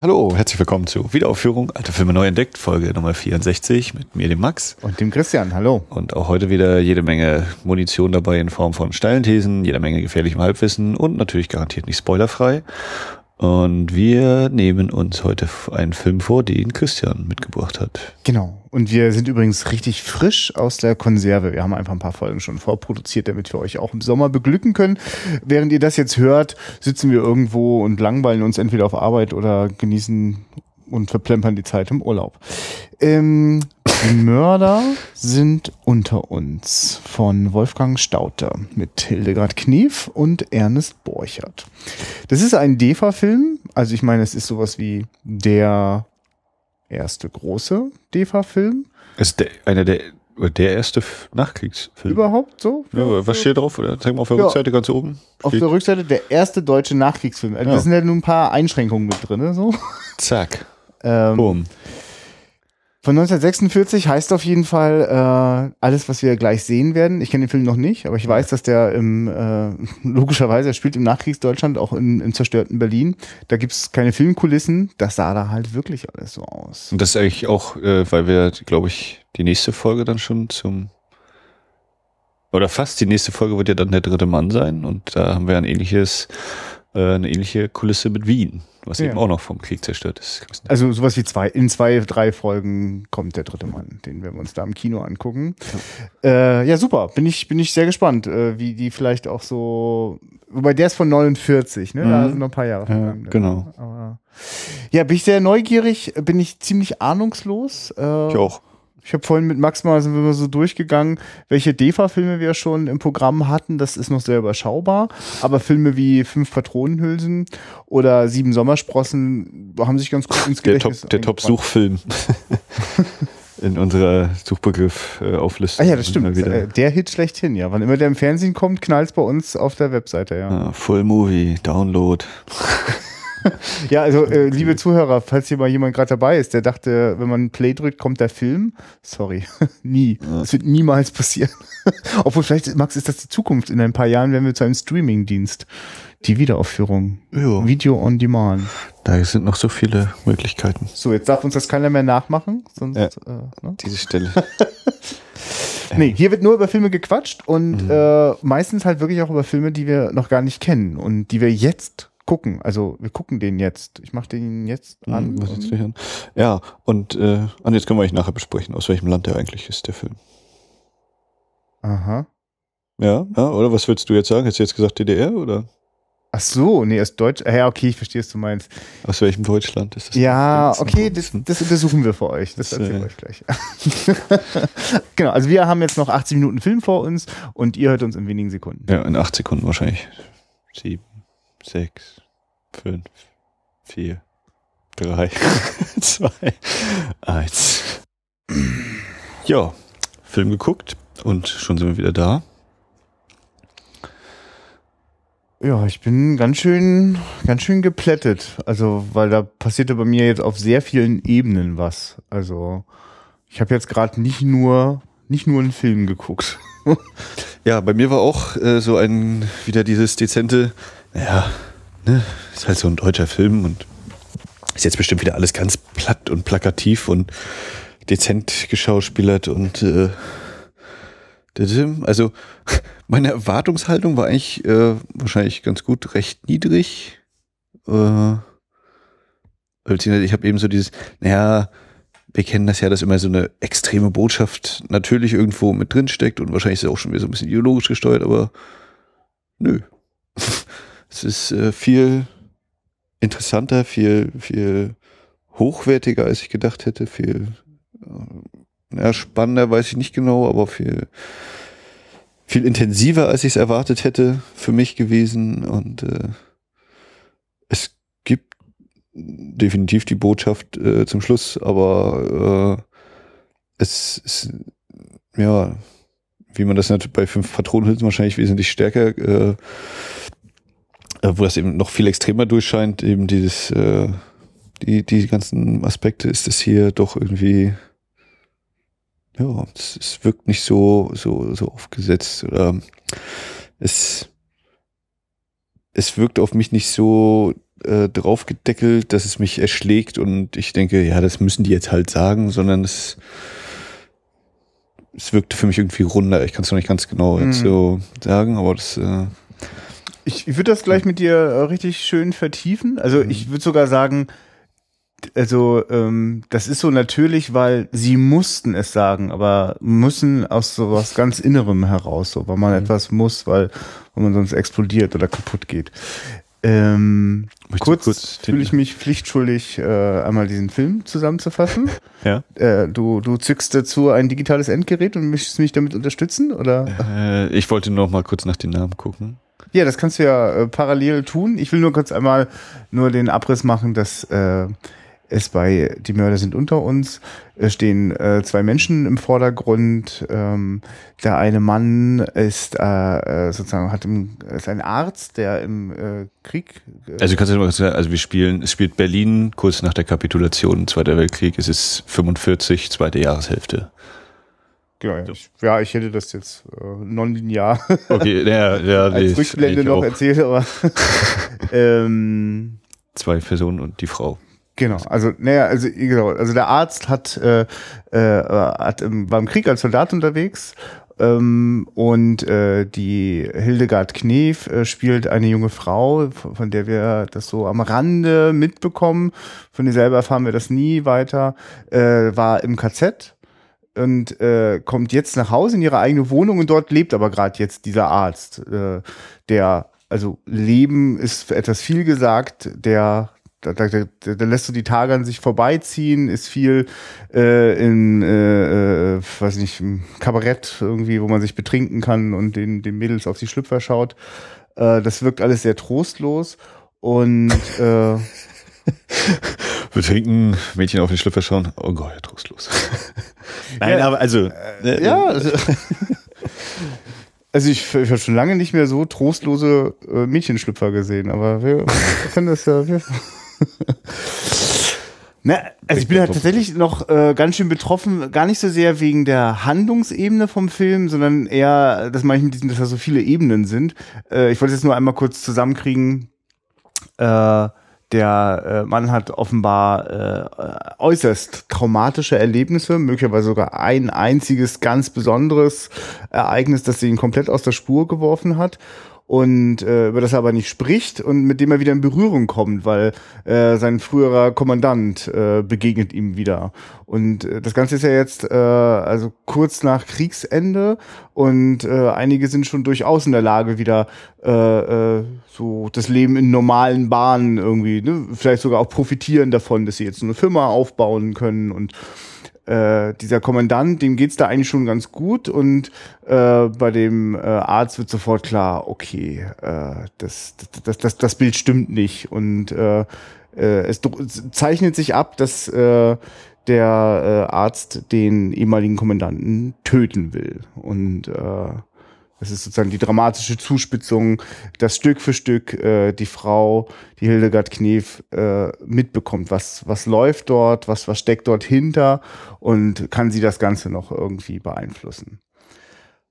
Hallo, herzlich willkommen zu Wiederaufführung Alte Filme neu entdeckt, Folge Nummer 64 mit mir, dem Max. Und dem Christian, hallo. Und auch heute wieder jede Menge Munition dabei in Form von steilen Thesen, jede Menge gefährlichem Halbwissen und natürlich garantiert nicht spoilerfrei. Und wir nehmen uns heute einen Film vor, den Christian mitgebracht hat. Genau. Und wir sind übrigens richtig frisch aus der Konserve. Wir haben einfach ein paar Folgen schon vorproduziert, damit wir euch auch im Sommer beglücken können. Während ihr das jetzt hört, sitzen wir irgendwo und langweilen uns entweder auf Arbeit oder genießen und verplempern die Zeit im Urlaub. Ähm, die Mörder sind unter uns von Wolfgang Stauter mit Hildegard Knief und Ernest Borchert. Das ist ein DEFA-Film, also ich meine, es ist sowas wie der erste große DEFA-Film. Ist der, einer der, der erste Nachkriegsfilm. Überhaupt so? Ja, was steht drauf? Zeig mal auf der Ja. Rückseite ganz oben. Auf der Rückseite der erste deutsche Nachkriegsfilm. Also Ja. Da sind ja nur ein paar Einschränkungen mit drin. ne, So. Zack. Ähm, Boom. Von 1946 heißt auf jeden Fall äh, alles, was wir gleich sehen werden. Ich kenne den Film noch nicht, aber ich weiß, dass der im, äh, logischerweise, er spielt im Nachkriegsdeutschland, auch in, im zerstörten Berlin. Da gibt's keine Filmkulissen. Das sah da halt wirklich alles so aus. Und das ist eigentlich auch, äh, weil wir, glaube ich, die nächste Folge dann schon zum oder fast die nächste Folge wird ja dann der dritte Mann sein und da haben wir ein ähnliches, äh, eine ähnliche Kulisse mit Wien, was Ja. eben auch noch vom Krieg zerstört ist. Also sowas wie zwei, in zwei, drei Folgen kommt der dritte Mann, den werden wir uns da im Kino angucken. Ja, äh, ja super, bin ich, bin ich sehr gespannt, äh, wie die vielleicht auch so, wobei der ist von 49, ne? Da Mhm. sind noch ein paar Jahre Ja, vergangen. genau. Aber, ja, bin ich sehr neugierig, bin ich ziemlich ahnungslos. Äh, Ich auch. Ich habe vorhin mit Max mal sind wir mal so durchgegangen, welche DEFA-Filme wir schon im Programm hatten. Das ist noch sehr überschaubar. Aber Filme wie Fünf Patronenhülsen oder Sieben Sommersprossen haben sich ganz gut ins Gedächtnis Top, der. Top-Suchfilm in unserer Suchbegriff-Auflistung. Ah ja, das stimmt. Äh, Der Hit schlechthin, ja. Wann immer der im Fernsehen kommt, knallt's bei uns auf der Webseite, ja. Ah, Full Movie, Download. Ja, also äh, liebe Zuhörer, falls hier mal jemand gerade dabei ist, der dachte, wenn man Play drückt, kommt der Film. Sorry, nie. Das wird niemals passieren. Obwohl vielleicht, Max, ist das die Zukunft. In ein paar Jahren werden wir zu einem Streaming-Dienst. Die Wiederaufführung. Ja. Video on Demand. Da sind noch so viele Möglichkeiten. So, jetzt darf uns das keiner mehr nachmachen. Sonst, Ja. äh, ne? Diese Stelle. Nee, hier wird nur über Filme gequatscht und Mhm. äh, meistens halt wirklich auch über Filme, die wir noch gar nicht kennen und die wir jetzt gucken. Also wir gucken den jetzt. Ich mache den jetzt an. Hm, was jetzt an? Ja, und, äh, und jetzt können wir euch nachher besprechen, aus welchem Land der eigentlich ist, der Film. Aha. Ja, ja, oder was willst du jetzt sagen? Hast du jetzt gesagt DDR oder Ach so, nee, ist Deutsch. Ja, okay, ich verstehe, was du meinst. aus welchem Deutschland ist das? Ja, Das- okay, das, das untersuchen wir für euch. Das erzählen wir äh, euch gleich. genau, also wir haben jetzt noch 80 Minuten Film vor uns und ihr hört uns in wenigen Sekunden. Ja, in acht Sekunden wahrscheinlich. Sieben, sechs, fünf, vier, drei, zwei, eins. Ja, Film geguckt und schon sind wir wieder da. Ja, ich bin ganz schön, ganz schön geplättet. Also, weil da passierte bei mir jetzt auf sehr vielen Ebenen was. Also, ich habe jetzt gerade nicht nur, nicht nur einen Film geguckt. Ja, bei mir war auch äh, so ein, wieder dieses dezente, naja, ne, ist halt so ein deutscher Film und ist jetzt bestimmt wieder alles ganz platt und plakativ und dezent geschauspielert und äh, also meine Erwartungshaltung war eigentlich äh, wahrscheinlich ganz gut recht niedrig. Äh, ich habe eben so dieses, naja, wir kennen das ja, dass immer so eine extreme Botschaft natürlich irgendwo mit drin steckt und wahrscheinlich ist es auch schon wieder so ein bisschen ideologisch gesteuert, aber nö. es ist äh, viel interessanter, viel, viel hochwertiger, als ich gedacht hätte, viel äh, ja, spannender, weiß ich nicht genau, aber viel, viel intensiver, als ich es erwartet hätte, für mich gewesen. Und äh, es gibt definitiv die Botschaft äh, zum Schluss, aber äh, es ist, ja, wie man das bei fünf Patronenhülsen wahrscheinlich wesentlich stärker, äh, wo das eben noch viel extremer durchscheint, eben dieses, äh, die, die ganzen Aspekte ist es hier doch irgendwie, ja, es, es wirkt nicht so, so, so aufgesetzt oder es, es wirkt auf mich nicht so äh, draufgedeckelt, dass es mich erschlägt und ich denke, ja, das müssen die jetzt halt sagen, sondern es, es wirkte für mich irgendwie runder. Ich kann es noch nicht ganz genau jetzt Mhm. so sagen, aber das, äh, Ich, ich würde das gleich mit dir äh, richtig schön vertiefen. Also ich würde sogar sagen, also ähm, das ist so natürlich, weil sie mussten es sagen, aber müssen aus so was ganz Innerem heraus, so, weil man etwas muss, weil, weil man sonst explodiert oder kaputt geht. Ähm, kurz, kurz fühle ich mich pflichtschuldig, äh, einmal diesen Film zusammenzufassen. ja. äh, du, du zückst dazu ein digitales Endgerät und möchtest mich damit unterstützen, oder? Äh, ich wollte noch mal kurz nach den Namen gucken. Ja, das kannst du ja äh, parallel tun. Ich will nur kurz einmal nur den Abriss machen, dass äh, es bei Die Mörder sind unter uns äh, stehen äh, zwei Menschen im Vordergrund. Ähm, der eine Mann ist äh, äh, sozusagen hat im, ist ein Arzt, der im äh, Krieg äh, Also du kannst ja mal sagen, also wir spielen, es spielt Berlin kurz nach der Kapitulation, Zweiter Weltkrieg, es ist 45, zweite Jahreshälfte. Genau, ja, ich, ja, ich hätte das jetzt äh, nonlinear Okay, ja, ja, nee, als Rückblende ich noch auch. erzählt, aber ähm, Zwei Personen und die Frau. Genau, also naja, also genau, also der Arzt hat, äh, äh, hat im, war im Krieg als Soldat unterwegs ähm, und äh, die Hildegard Knef äh, spielt eine junge Frau, von, von der wir das so am Rande mitbekommen. Von ihr selber erfahren wir das nie weiter. Äh, war im KZ und äh, kommt jetzt nach Hause in ihre eigene Wohnung und dort lebt aber gerade jetzt dieser Arzt, äh, der also Leben ist etwas viel gesagt, der da, da, da, da lässt du die Tage an sich vorbeiziehen, ist viel äh, in, äh, äh, weiß nicht, im Kabarett irgendwie, wo man sich betrinken kann und den, den Mädels auf die Schlüpfer schaut. Äh, das wirkt alles sehr trostlos und äh, Wir trinken, Mädchen auf den Schlüpfer schauen. Oh Gott, ja, trostlos. Nein, Ja, aber also, äh, ja, also, also ich, ich habe schon lange nicht mehr so trostlose äh, Mädchenschlüpfer gesehen, aber wir, können das ja. Wir Na, also ich bin halt tatsächlich noch äh, ganz schön betroffen, gar nicht so sehr wegen der Handlungsebene vom Film, sondern eher, dass manchmal diesen, dass da so viele Ebenen sind. Äh, ich wollte jetzt nur einmal kurz zusammenkriegen. Äh, der äh, Mann hat offenbar äh, äußerst traumatische Erlebnisse, möglicherweise sogar ein einziges ganz besonderes Ereignis, das ihn komplett aus der Spur geworfen hat und äh, über das er aber nicht spricht und mit dem er wieder in Berührung kommt, weil äh, sein früherer Kommandant äh, begegnet ihm wieder. Und äh, das Ganze ist ja jetzt äh, also kurz nach Kriegsende und äh, einige sind schon durchaus in der Lage, wieder äh, äh, so das Leben in normalen Bahnen irgendwie, ne? vielleicht sogar auch profitieren davon, dass sie jetzt eine Firma aufbauen können und äh, dieser Kommandant, dem geht's da eigentlich schon ganz gut und äh, bei dem äh, Arzt wird sofort klar, okay, äh, das, das, das, das Bild stimmt nicht und äh, äh, es zeichnet sich ab, dass äh, der äh, Arzt den ehemaligen Kommandanten töten will und äh, das ist sozusagen die dramatische Zuspitzung, dass Stück für Stück äh, die Frau, die Hildegard Knef, äh, mitbekommt, was, was läuft dort, was, was steckt dort hinter und kann sie das Ganze noch irgendwie beeinflussen.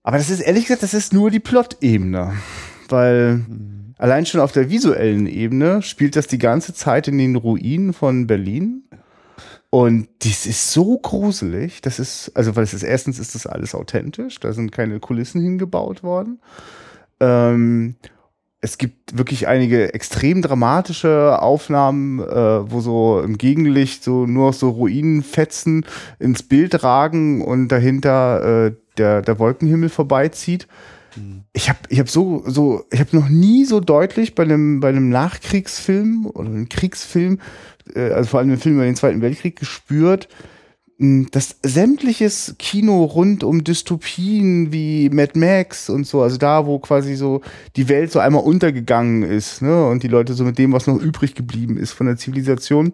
Aber das ist ehrlich gesagt, das ist nur die Plot-Ebene, weil allein schon auf der visuellen Ebene spielt das die ganze Zeit in den Ruinen von Berlin. Und dies ist so gruselig, das ist, also weil es ist, erstens ist das alles authentisch, da sind keine Kulissen hingebaut worden. Ähm, es gibt wirklich einige extrem dramatische Aufnahmen, äh, wo so im Gegenlicht so nur so Ruinenfetzen ins Bild ragen und dahinter äh, der, der Wolkenhimmel vorbeizieht. Ich habe ich hab so, so, ich habe noch nie so deutlich bei einem, bei einem Nachkriegsfilm oder einem Kriegsfilm, also vor allem im Film über den Zweiten Weltkrieg gespürt, mh, dass sämtliches Kino rund um Dystopien wie Mad Max und so, also da, wo quasi so die Welt so einmal untergegangen ist, ne, und die Leute so mit dem, was noch übrig geblieben ist von der Zivilisation,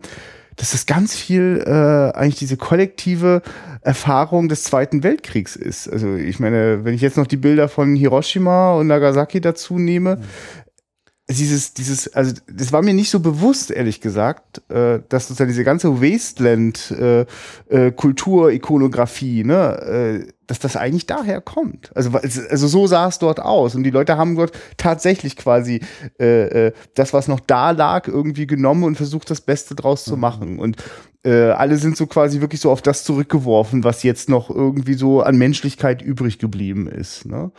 dass das ganz viel äh, eigentlich diese kollektive Erfahrung des Zweiten Weltkriegs ist. Also ich meine, wenn ich jetzt noch die Bilder von Hiroshima und Nagasaki dazu nehme, dieses, dieses, also das war mir nicht so bewusst, ehrlich gesagt, äh, dass sozusagen diese ganze Wasteland-Kultur, äh, äh, Ikonografie, ne, äh, dass das eigentlich daher kommt. Also, also so sah es dort aus. Und die Leute haben dort tatsächlich quasi äh, äh, das, was noch da lag, irgendwie genommen und versucht, das Beste draus mhm. zu machen. Und äh, alle sind so quasi wirklich so auf das zurückgeworfen, was jetzt noch irgendwie so an Menschlichkeit übrig geblieben ist. Ne?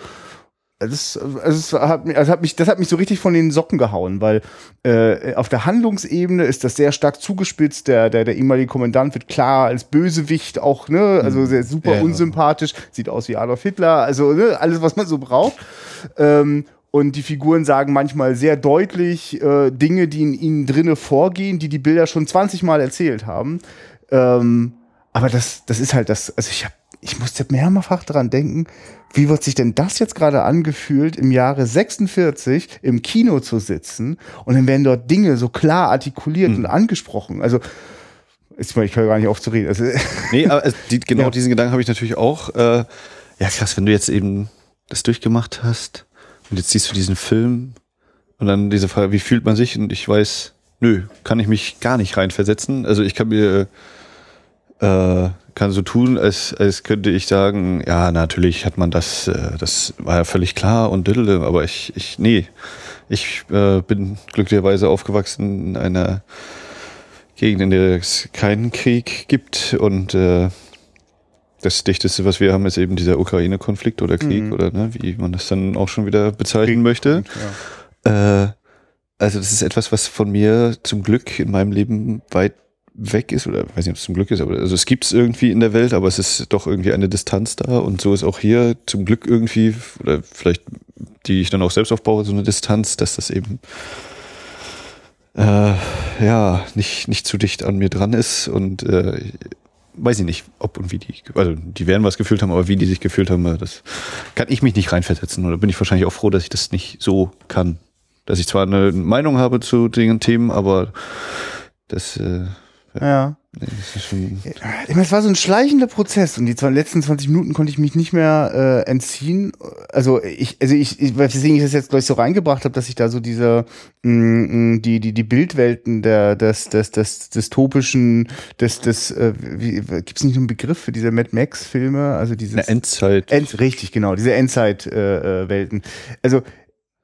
Das, das, hat, also hat mich, das hat mich so richtig von den Socken gehauen, weil äh, auf der Handlungsebene ist das sehr stark zugespitzt. Der, der, der ehemalige Kommandant wird klar als Bösewicht auch, ne, also mhm. sehr super ja. unsympathisch, sieht aus wie Adolf Hitler, also ne, alles, was man so braucht. Ähm, und die Figuren sagen manchmal sehr deutlich äh, Dinge, die in ihnen drinne vorgehen, die die Bilder schon 20 Mal erzählt haben. Ähm, aber das, das ist halt das, also ich habe ich musste mehrfach dran denken, wie wird sich denn das jetzt gerade angefühlt, im Jahre 46 im Kino zu sitzen und dann werden dort Dinge so klar artikuliert hm. und angesprochen. Also, ich höre gar nicht auf zu reden. Also, nee, aber die, genau ja. diesen Gedanken habe ich natürlich auch. Äh, ja, krass, wenn du jetzt eben das durchgemacht hast und jetzt siehst du diesen Film und dann diese Frage, wie fühlt man sich? Und ich weiß, nö, kann ich mich gar nicht reinversetzen. Also ich kann mir äh, kann so tun, als, als könnte ich sagen, ja, natürlich hat man das, äh, das war ja völlig klar und diddle, aber ich, ich, nee, ich äh, bin glücklicherweise aufgewachsen in einer Gegend, in der es keinen Krieg gibt und äh, das Dichteste, was wir haben, ist eben dieser Ukraine-Konflikt oder Krieg mhm. oder ne, wie man das dann auch schon wieder bezeichnen möchte. Ja. Äh, also das ist etwas, was von mir zum Glück in meinem Leben weit weg ist, oder weiß nicht, ob es zum Glück ist, aber also es gibt es irgendwie in der Welt, aber es ist doch irgendwie eine Distanz da und so ist auch hier zum Glück irgendwie, oder vielleicht die ich dann auch selbst aufbaue, so eine Distanz, dass das eben äh, ja nicht, nicht zu dicht an mir dran ist und äh, weiß ich nicht, ob und wie die, also die werden was gefühlt haben, aber wie die sich gefühlt haben, das kann ich mich nicht reinversetzen oder bin ich wahrscheinlich auch froh, dass ich das nicht so kann. Dass ich zwar eine Meinung habe zu den Themen, aber das äh, ja. Nee, ich meine, es war so ein schleichender Prozess und die letzten 20 Minuten konnte ich mich nicht mehr äh, entziehen. Also ich, also ich, ich weswegen ich das jetzt gleich so reingebracht habe, dass ich da so diese mh, mm, mm, die die die Bildwelten der des des des dystopischen des des äh, wie, gibt's nicht einen Begriff für diese Mad Max Filme, also diese Endzeit. End, richtig genau, diese Endzeit äh, äh, Welten. Also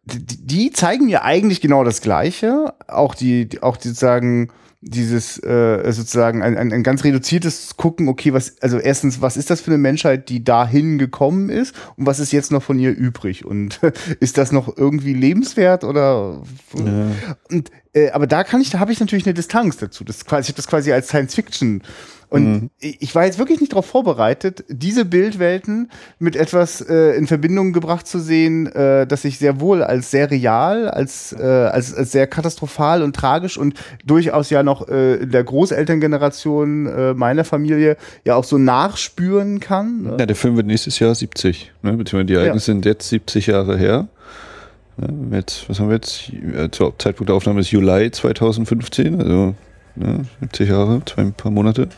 die, die zeigen mir eigentlich genau das Gleiche, auch die auch die sagen dieses äh, sozusagen ein, ein, ein ganz reduziertes Gucken, okay, was, also erstens, was ist das für eine Menschheit, die dahin gekommen ist und was ist jetzt noch von ihr übrig? Und ist das noch irgendwie lebenswert oder ja. und äh, aber da kann ich, da habe ich natürlich eine Distanz dazu. Das quasi, ich habe das quasi als Science Fiction und mhm. ich war jetzt wirklich nicht darauf vorbereitet, diese Bildwelten mit etwas äh, in Verbindung gebracht zu sehen, äh, das ich sehr wohl als sehr real, als, äh, als, als sehr katastrophal und tragisch und durchaus ja noch äh, in der Großelterngeneration äh, meiner Familie ja auch so nachspüren kann. Ne? Ja, der Film wird nächstes Jahr 70, ne? beziehungsweise die Ereignisse ja. sind jetzt 70 Jahre her. Jetzt, was haben wir jetzt? Zur Zeitpunkt der Aufnahme ist Juli 2015, also ne, 70 Jahre, zwei ein paar Monate.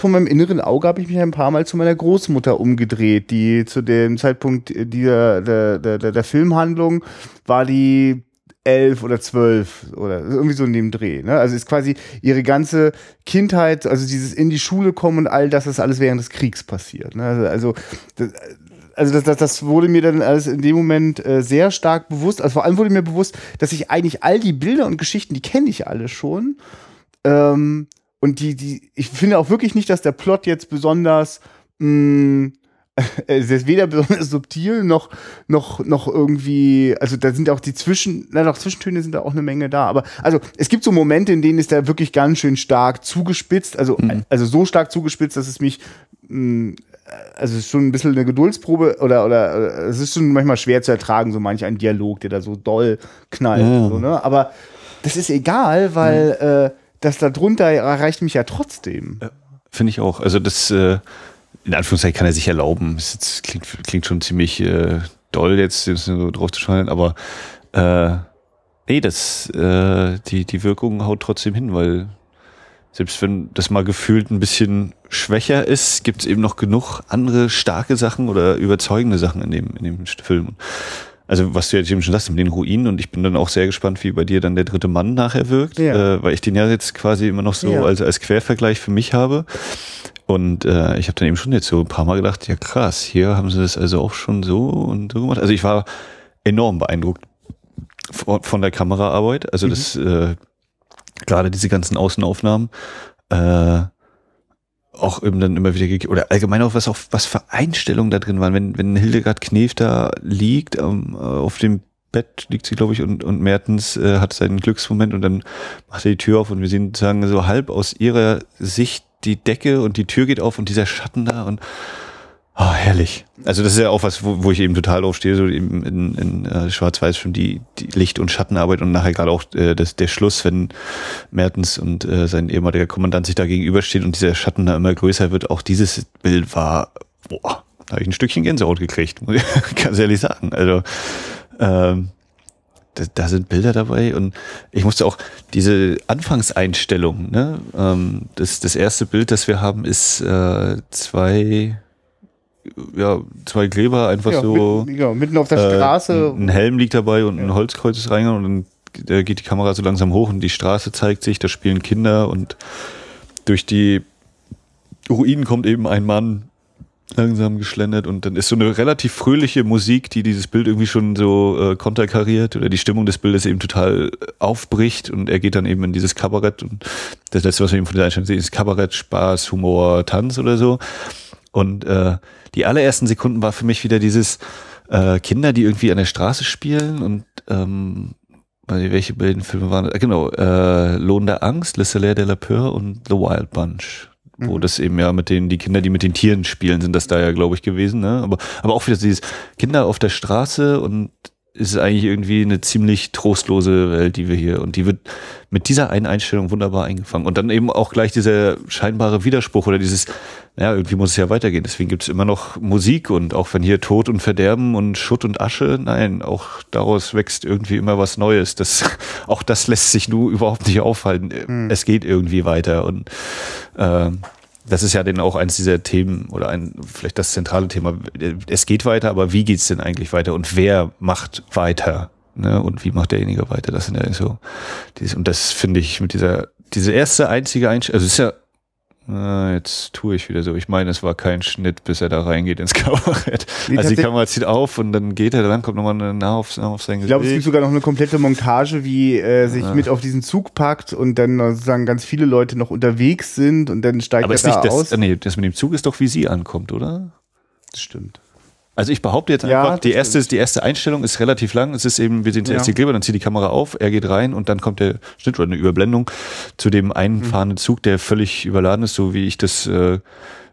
Von meinem inneren Auge habe ich mich ein paar Mal zu meiner Großmutter umgedreht, die zu dem Zeitpunkt dieser, der, der, der, Filmhandlung war die elf oder zwölf oder irgendwie so in dem Dreh. Ne? Also ist quasi ihre ganze Kindheit, also dieses in die Schule kommen und all das ist alles während des Kriegs passiert. Ne? Also, also das, also das, das, das wurde mir dann alles in dem Moment äh, sehr stark bewusst. Also vor allem wurde mir bewusst, dass ich eigentlich all die Bilder und Geschichten, die kenne ich alle schon. Ähm, und die, die, ich finde auch wirklich nicht, dass der Plot jetzt besonders, mh, mm, es ist weder besonders subtil noch, noch, noch irgendwie, also da sind auch die Zwischen, na doch, Zwischentöne sind da auch eine Menge da. Aber also es gibt so Momente, in denen ist der wirklich ganz schön stark zugespitzt, also, mhm. also so stark zugespitzt, dass es mich, mh, mm, also es ist schon ein bisschen eine Geduldsprobe oder, oder es ist schon manchmal schwer zu ertragen, so manch ein Dialog, der da so doll knallt. Ja. So, ne? Aber das ist egal, weil mhm. äh, das da drunter erreicht mich ja trotzdem. Ja, Finde ich auch. Also das, äh, in Anführungszeichen kann er sich erlauben. Das klingt, klingt schon ziemlich äh, doll jetzt, so drauf zu schauen, aber äh, nee, das, äh, die, die Wirkung haut trotzdem hin, weil selbst wenn das mal gefühlt ein bisschen schwächer ist, gibt es eben noch genug andere starke Sachen oder überzeugende Sachen in dem, in dem Film. Also was du jetzt eben schon sagst, mit den Ruinen und ich bin dann auch sehr gespannt, wie bei dir dann der dritte Mann nachher wirkt, Ja. äh, weil ich den ja jetzt quasi immer noch so Ja. als, als Quervergleich für mich habe. Und äh, ich habe dann eben schon jetzt so ein paar Mal gedacht, ja krass, hier haben sie das also auch schon so und so gemacht. Also ich war enorm beeindruckt von, von der Kameraarbeit. Also das äh, gerade diese ganzen Außenaufnahmen, äh, auch eben dann immer wieder oder allgemein auch was auch was für Einstellungen da drin waren, wenn wenn Hildegard Knef da liegt ähm, äh, auf dem Bett liegt sie glaube ich und und Mertens äh, hat seinen Glücksmoment und dann macht er die Tür auf und wir sehen sozusagen so halb aus ihrer Sicht die Decke und die Tür geht auf und dieser Schatten da und Ah, herrlich. Also das ist ja auch was, wo, wo ich eben total aufstehe, so eben in, in äh, Schwarz-Weiß schon die, die Licht- und Schattenarbeit und nachher gerade auch äh, das, der Schluss, wenn Mertens und äh, sein ehemaliger Kommandant sich da gegenüberstehen und dieser Schatten da immer größer wird. Auch dieses Bild war, boah, da habe ich ein Stückchen Gänsehaut gekriegt, muss ich ganz ehrlich sagen. Also ähm, da, da sind Bilder dabei und ich musste auch diese Anfangseinstellung, ne, ähm, das, das erste Bild, das wir haben, ist äh, zwei, ja, zwei Gräber einfach Ja, so. mitten, ja, mitten auf der äh, Straße. Ein Helm liegt dabei und ein Holzkreuz ist reingegangen und dann äh, geht die Kamera so langsam hoch und die Straße zeigt sich, da spielen Kinder und durch die Ruinen kommt eben ein Mann langsam geschlendert und dann ist so eine relativ fröhliche Musik, die dieses Bild irgendwie schon so äh, konterkariert oder die Stimmung des Bildes eben total äh, aufbricht und er geht dann eben in dieses Kabarett und das letzte, was wir eben von der Einstellung sehen, ist Kabarett, Spaß, Humor, Tanz oder so und äh, die allerersten Sekunden war für mich wieder dieses äh, Kinder, die irgendwie an der Straße spielen und ähm, welche beiden Filme waren das? Genau, äh, Lohn der Angst, Le Salaire de la Peur und The Wild Bunch. Wo das eben ja mit den, die Kinder, die mit den Tieren spielen, sind das da ja, glaube ich, gewesen, ne? Aber, aber auch wieder dieses Kinder auf der Straße und es ist eigentlich irgendwie eine ziemlich trostlose Welt, die wir hier, und die wird mit dieser einen Einstellung wunderbar eingefangen. Und dann eben auch gleich dieser scheinbare Widerspruch oder dieses, naja, irgendwie muss es ja weitergehen. Deswegen gibt es immer noch Musik und auch wenn hier Tod und Verderben und Schutt und Asche, nein, auch daraus wächst irgendwie immer was Neues. Das, auch das lässt sich nur überhaupt nicht aufhalten. Es geht irgendwie weiter und ähm, das ist ja dann auch eins dieser Themen oder ein, vielleicht das zentrale Thema. Es geht weiter, aber wie geht's denn eigentlich weiter und wer macht weiter? Ne? Und wie macht derjenige weiter? Das sind ja so, dieses, und das finde ich mit dieser, diese erste einzige Einstellung, also es ist ja, äh, jetzt tue ich wieder so. Ich meine, es war kein Schnitt, bis er da reingeht ins Kabarett. Nee, also die Kamera zieht auf und dann geht er, dann kommt nochmal eine nah auf, sein Ich glaube, es gibt Gesicht. sogar noch eine komplette Montage, wie er sich mit auf diesen Zug packt und dann sozusagen ganz viele Leute noch unterwegs sind und dann steigt Aber er ist nicht da das, aus. äh, nee, das mit dem Zug ist doch, wie sie ankommt, oder? Das stimmt. Also ich behaupte jetzt Ja, einfach, das die erste, die erste Einstellung ist relativ lang. Es ist eben, wir sehen zuerst Ja. die Kleber, dann zieht die Kamera auf, er geht rein und dann kommt der Schnitt oder eine Überblendung zu dem einfahrenden Zug, der völlig überladen ist, so wie ich das äh,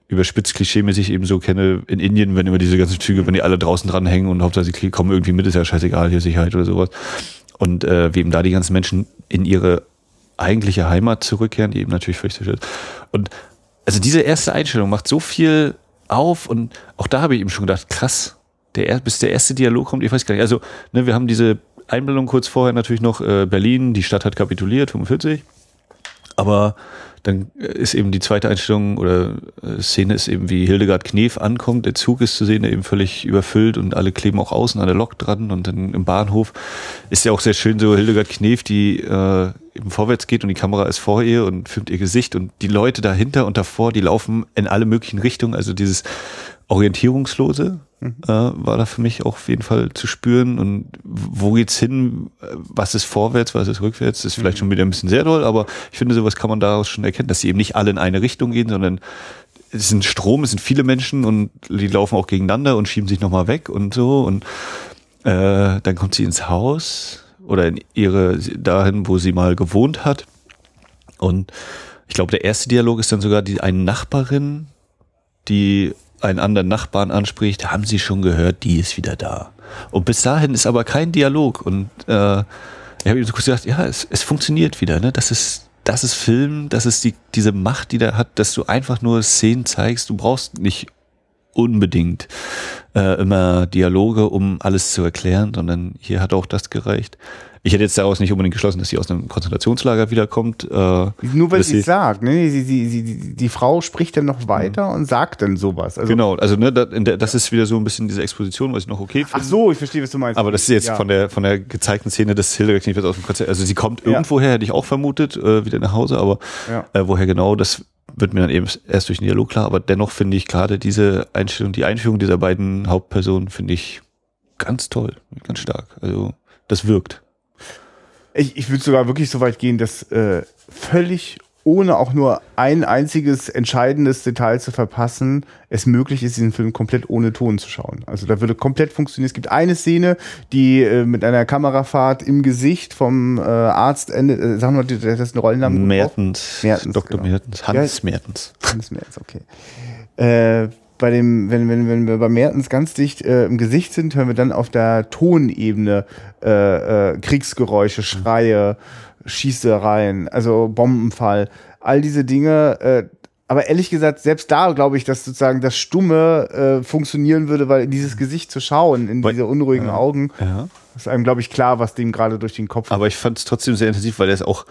überspitzt klischeemäßig eben so kenne in Indien, wenn immer diese ganzen Züge, wenn die alle draußen dran hängen und Hauptsache sie kommen irgendwie mit, ist ja scheißegal, hier Sicherheit oder sowas. Und äh, wie eben da die ganzen Menschen in ihre eigentliche Heimat zurückkehren, die eben natürlich völlig zerstört ist. Und also diese erste Einstellung macht so viel auf und auch da habe ich eben schon gedacht, krass, der, er- bis der erste Dialog kommt, ich weiß gar nicht. Also, ne, wir haben diese Einblendung kurz vorher natürlich noch äh, Berlin, die Stadt hat kapituliert, 45. Aber dann ist eben die zweite Einstellung oder äh, Szene ist eben, wie Hildegard Knef ankommt. Der Zug ist zu sehen, der eben völlig überfüllt und alle kleben auch außen an der Lok dran und dann im Bahnhof ist ja auch sehr schön so Hildegard Knef, die äh, eben vorwärts geht und die Kamera ist vor ihr und filmt ihr Gesicht und die Leute dahinter und davor, die laufen in alle möglichen Richtungen. Also dieses Orientierungslose äh, war da für mich auch auf jeden Fall zu spüren. Und wo geht's hin? Was ist vorwärts, was ist rückwärts? Das ist vielleicht schon wieder ein bisschen sehr doll, aber ich finde, sowas kann man daraus schon erkennen, dass sie eben nicht alle in eine Richtung gehen, sondern es ist ein Strom, es sind viele Menschen und die laufen auch gegeneinander und schieben sich nochmal weg und so. Und äh, dann kommt sie ins Haus oder in ihre, dahin, wo sie mal gewohnt hat. Und ich glaube, der erste Dialog ist dann sogar die eine Nachbarin, die einen anderen Nachbarn anspricht, haben Sie schon gehört, die ist wieder da. Und bis dahin ist aber kein Dialog. Und äh, ich habe ihm so kurz gesagt, ja, es, es funktioniert wieder. Ne? Das ist das ist Film, das ist die, diese Macht, die der hat, dass du einfach nur Szenen zeigst. Du brauchst nicht unbedingt äh, immer Dialoge, um alles zu erklären, sondern hier hat auch das gereicht. Ich hätte jetzt daraus nicht unbedingt geschlossen, dass sie aus einem Konzentrationslager wiederkommt. Äh, Nur weil dass sie es sagt, ne? Sie, sie, sie, die, die Frau spricht dann noch weiter und sagt dann sowas. Also, Genau, also ne, das ist wieder so ein bisschen diese Exposition, was ich noch okay Ach finde. so, ich verstehe, was du meinst. Aber das ist jetzt Ja. von der von der gezeigten Szene des Hildegard Knef aus dem Konzert. Also sie kommt irgendwoher, hätte ich auch vermutet, äh, wieder nach Hause, aber Ja. äh, woher genau, das wird mir dann eben erst durch den Dialog klar. Aber dennoch finde ich gerade diese Einstellung, die Einführung dieser beiden Hauptpersonen finde ich ganz toll, ganz stark. Also das wirkt. Ich, ich würde sogar wirklich so weit gehen, dass äh, völlig ohne auch nur ein einziges entscheidendes Detail zu verpassen, es möglich ist, diesen Film komplett ohne Ton zu schauen. Also da würde komplett funktionieren. Es gibt eine Szene, die äh, mit einer Kamerafahrt im Gesicht vom äh, Arzt endet. Äh, sag mal, das ist ein Rollennamen. Mertens, Mertens, Dr. genau. Mertens, Hans Mertens. Hans Mertens, okay. Äh, bei dem, wenn, wenn, wenn wir bei Mertens ganz dicht äh, im Gesicht sind, hören wir dann auf der Tonebene äh, äh, Kriegsgeräusche, Schreie, Schießereien, also Bombenfall, all diese Dinge. Äh, aber ehrlich gesagt, selbst da glaube ich, dass sozusagen das Stumme äh, funktionieren würde, weil in dieses Gesicht zu schauen, in diese unruhigen Augen, Ja. ist einem, glaube ich, klar, was dem gerade durch den Kopf Aber ich fand es trotzdem sehr intensiv, weil er ist auch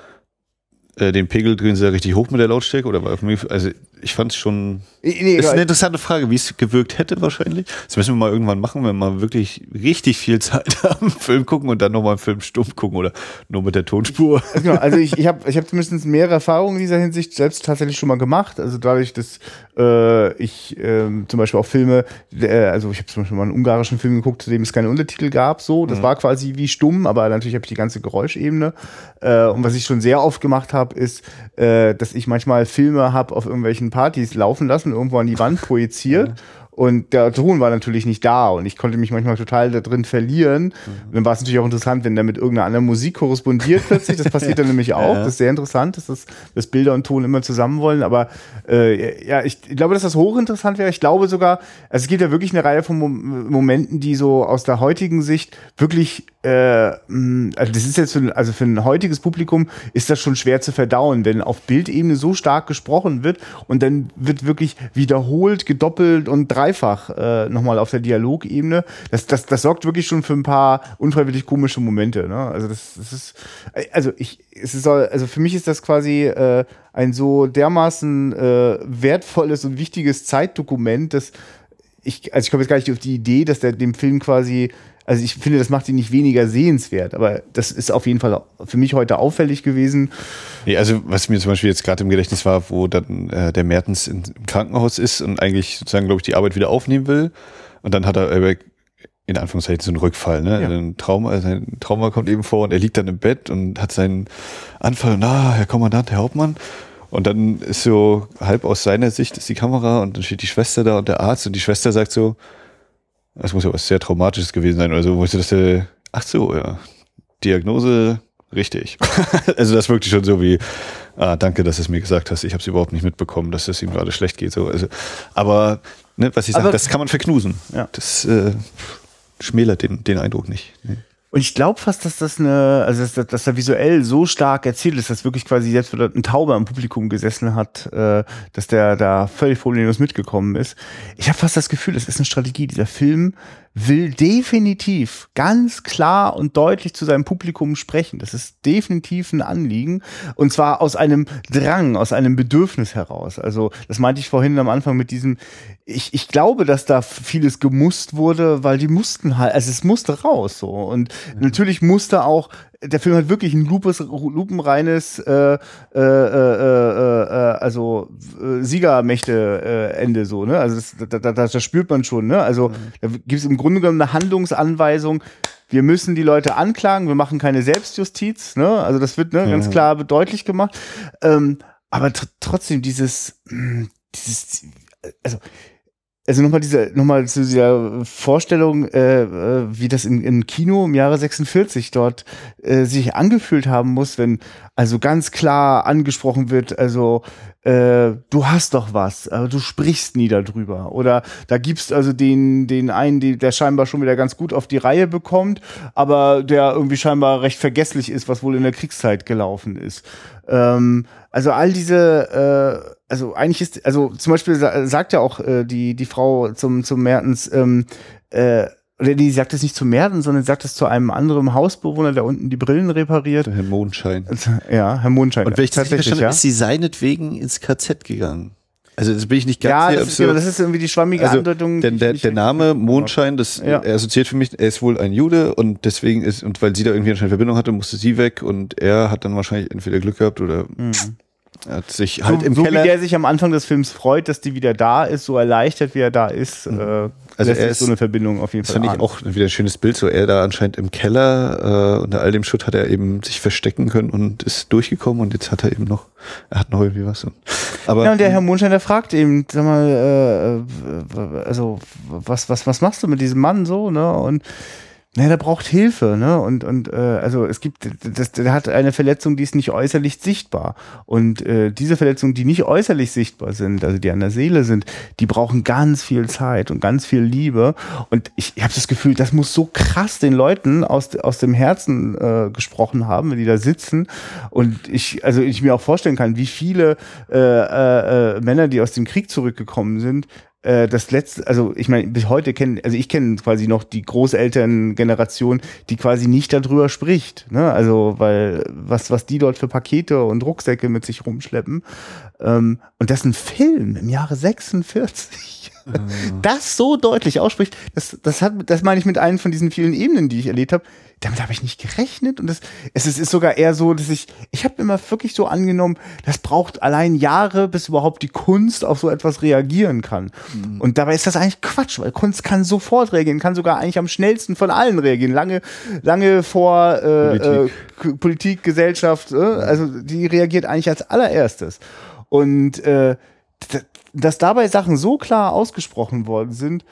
äh, den Pegel drehen sie ja richtig hoch mit der Lautstärke oder also ich fand es schon Nee, ist eine interessante Frage, wie es gewirkt hätte wahrscheinlich. Das müssen wir mal irgendwann machen, wenn wir mal wirklich richtig viel Zeit haben, Film gucken und dann nochmal einen Film stumpf gucken oder nur mit der Tonspur. Also genau, also ich, ich habe ich hab zumindest mehrere Erfahrungen in dieser Hinsicht selbst tatsächlich schon mal gemacht. Also dadurch, dass äh, ich ähm, zum Beispiel auch Filme, äh, also ich habe zum Beispiel mal einen ungarischen Film geguckt, zu dem es keine Untertitel gab. So, das war quasi wie stumm, aber natürlich habe ich die ganze Geräuschebene. Äh, und was ich schon sehr oft gemacht habe, ist, äh, dass ich manchmal Filme habe auf irgendwelchen Partys laufen lassen, irgendwo an die Wand projiziert. Und der Ton war natürlich nicht da und ich konnte mich manchmal total da drin verlieren. Und dann war es natürlich auch interessant, wenn der mit irgendeiner anderen Musik korrespondiert plötzlich. Das passiert dann nämlich auch. Das ist sehr interessant, dass, das, dass Bilder und Ton immer zusammen wollen. Aber äh, ja, ich glaube, dass das hochinteressant wäre. Ich glaube sogar, also es gibt ja wirklich eine Reihe von Mom Momenten, die so aus der heutigen Sicht wirklich, äh, mh, also das ist jetzt für, ein- also für ein heutiges Publikum ist das schon schwer zu verdauen, wenn auf Bildebene so stark gesprochen wird und dann wird wirklich wiederholt, gedoppelt und dreifach äh, nochmal auf der Dialogebene. Das, das, das sorgt wirklich schon für ein paar unfreiwillig komische Momente. Ne? Also das, das ist, also ich, es ist, also für mich ist das quasi äh, ein so dermaßen äh, wertvolles und wichtiges Zeitdokument, dass ich, also ich komme jetzt gar nicht auf die Idee, dass der dem Film quasi, also ich finde, das macht ihn nicht weniger sehenswert, aber das ist auf jeden Fall für mich heute auffällig gewesen. Nee, also was mir zum Beispiel jetzt gerade im Gedächtnis war, wo dann äh, der Mertens in, im Krankenhaus ist und eigentlich sozusagen, glaube ich, die Arbeit wieder aufnehmen will. Und dann hat er äh, in Anführungszeichen so einen Rückfall, ne? Ja. Ein Trauma, also ein Trauma kommt eben vor und er liegt dann im Bett und hat seinen Anfall, na, Herr Kommandant, Herr Hauptmann. Und dann ist so halb aus seiner Sicht ist die Kamera und dann steht die Schwester da und der Arzt und die Schwester sagt so, das muss ja was sehr Traumatisches gewesen sein oder so, wo ich dachte, ach so, ja, Diagnose richtig. also das wirkte schon so wie, ah, danke, dass du es mir gesagt hast. Ich habe es überhaupt nicht mitbekommen, dass es ihm gerade schlecht geht. So, also, aber ne, was ich sage, das kann man verknusen. Ja. Das äh, schmälert den, den Eindruck nicht. Nee. Und ich glaube fast, dass das eine, also dass, dass, er visuell so stark erzählt ist, dass wirklich quasi selbst wenn da ein Tauber im Publikum gesessen hat, äh, dass der da völlig problemlos mitgekommen ist. Ich habe fast das Gefühl, das ist eine Strategie. Dieser Film will definitiv ganz klar und deutlich zu seinem Publikum sprechen. Das ist definitiv ein Anliegen. Und zwar aus einem Drang, aus einem Bedürfnis heraus. Also, das meinte ich vorhin am Anfang mit diesem, ich, ich glaube, dass da vieles gemusst wurde, weil die mussten halt, also es musste raus so. Und natürlich musste auch, der Film hat wirklich ein lupes, lupenreines, äh, äh, äh, äh, äh, also äh, Siegermächte-Ende so, ne? Also das, da, da, das spürt man schon, ne? Also da gibt es im Grunde genommen eine Handlungsanweisung. Wir müssen die Leute anklagen, wir machen keine Selbstjustiz, ne? Also das wird ne, ganz klar deutlich gemacht. Ähm, aber tr trotzdem dieses, dieses, also also nochmal diese, nochmal zu dieser Vorstellung, äh, äh, wie das in, in Kino im Jahre 46 dort äh, sich angefühlt haben muss, wenn also ganz klar angesprochen wird, also äh, du hast doch was, aber du sprichst nie darüber. Oder da gibst also den, den einen, die, der scheinbar schon wieder ganz gut auf die Reihe bekommt, aber der irgendwie scheinbar recht vergesslich ist, was wohl in der Kriegszeit gelaufen ist. Ähm, also all diese, äh, also eigentlich ist, also zum Beispiel sa sagt ja auch äh, die, die Frau zum, zum Mertens, ähm, äh, oder die sagt es nicht zu Merten, sondern sagt es zu einem anderen Hausbewohner, der unten die Brillen repariert. Herr Mondschein. Ja, Herr Mondschein. Und wenn ich das richtig verstanden ja? habe, ist sie seinetwegen ins KZ gegangen. Also das bin ich nicht ganz ja, sicher, das ist, das ist irgendwie die schwammige also, Andeutung. Denn der, der Name Mondschein, das Ja. er assoziiert für mich, er ist wohl ein Jude und deswegen ist, und weil sie da irgendwie anscheinend Verbindung hatte, musste sie weg und er hat dann wahrscheinlich entweder Glück gehabt oder er hat sich halt so, im so Keller. wie der sich am Anfang des Films freut, dass die wieder da ist, so erleichtert, wie er da ist, äh, Also er ist so eine Verbindung auf jeden Das Fall. fand ich auch wieder ein schönes Bild, so er da anscheinend im Keller äh, unter all dem Schutt hat er eben sich verstecken können und ist durchgekommen und jetzt hat er eben noch, er hat noch irgendwie was. Und, aber Ja, und der Herr Mondschein, der fragt eben, sag mal, äh, äh, also was, was, was machst du mit diesem Mann so, ne? Und ne, der braucht Hilfe, ne? Und, und äh, also es gibt, das, der hat eine Verletzung, die ist nicht äußerlich sichtbar. Und äh, diese Verletzungen, die nicht äußerlich sichtbar sind, also die an der Seele sind, die brauchen ganz viel Zeit und ganz viel Liebe. Und ich, ich habe das Gefühl, das muss so krass den Leuten aus, aus dem Herzen äh, gesprochen haben, wenn die da sitzen. Und ich, also ich mir auch vorstellen kann, wie viele äh, äh, äh, Männer, die aus dem Krieg zurückgekommen sind, äh, das letzte, also ich meine, bis heute kennen, also ich kenne quasi noch die Großelterngeneration, die quasi nicht darüber spricht. Ne? Also, weil was, was die dort für Pakete und Rucksäcke mit sich rumschleppen. Ähm, und das ist ein Film im Jahre 46. Das so deutlich ausspricht, das, das, hat, das meine ich mit einem von diesen vielen Ebenen, die ich erlebt habe. Damit habe ich nicht gerechnet und das, es ist, ist sogar eher so, dass ich, ich habe immer wirklich so angenommen, das braucht allein Jahre, bis überhaupt die Kunst auf so etwas reagieren kann. Und dabei ist das eigentlich Quatsch, weil Kunst kann sofort reagieren, kann sogar eigentlich am schnellsten von allen reagieren, lange, lange vor äh, Politik. Äh, Politik Gesellschaft, äh, also die reagiert eigentlich als allererstes. Und äh, dass dabei Sachen so klar ausgesprochen worden sind,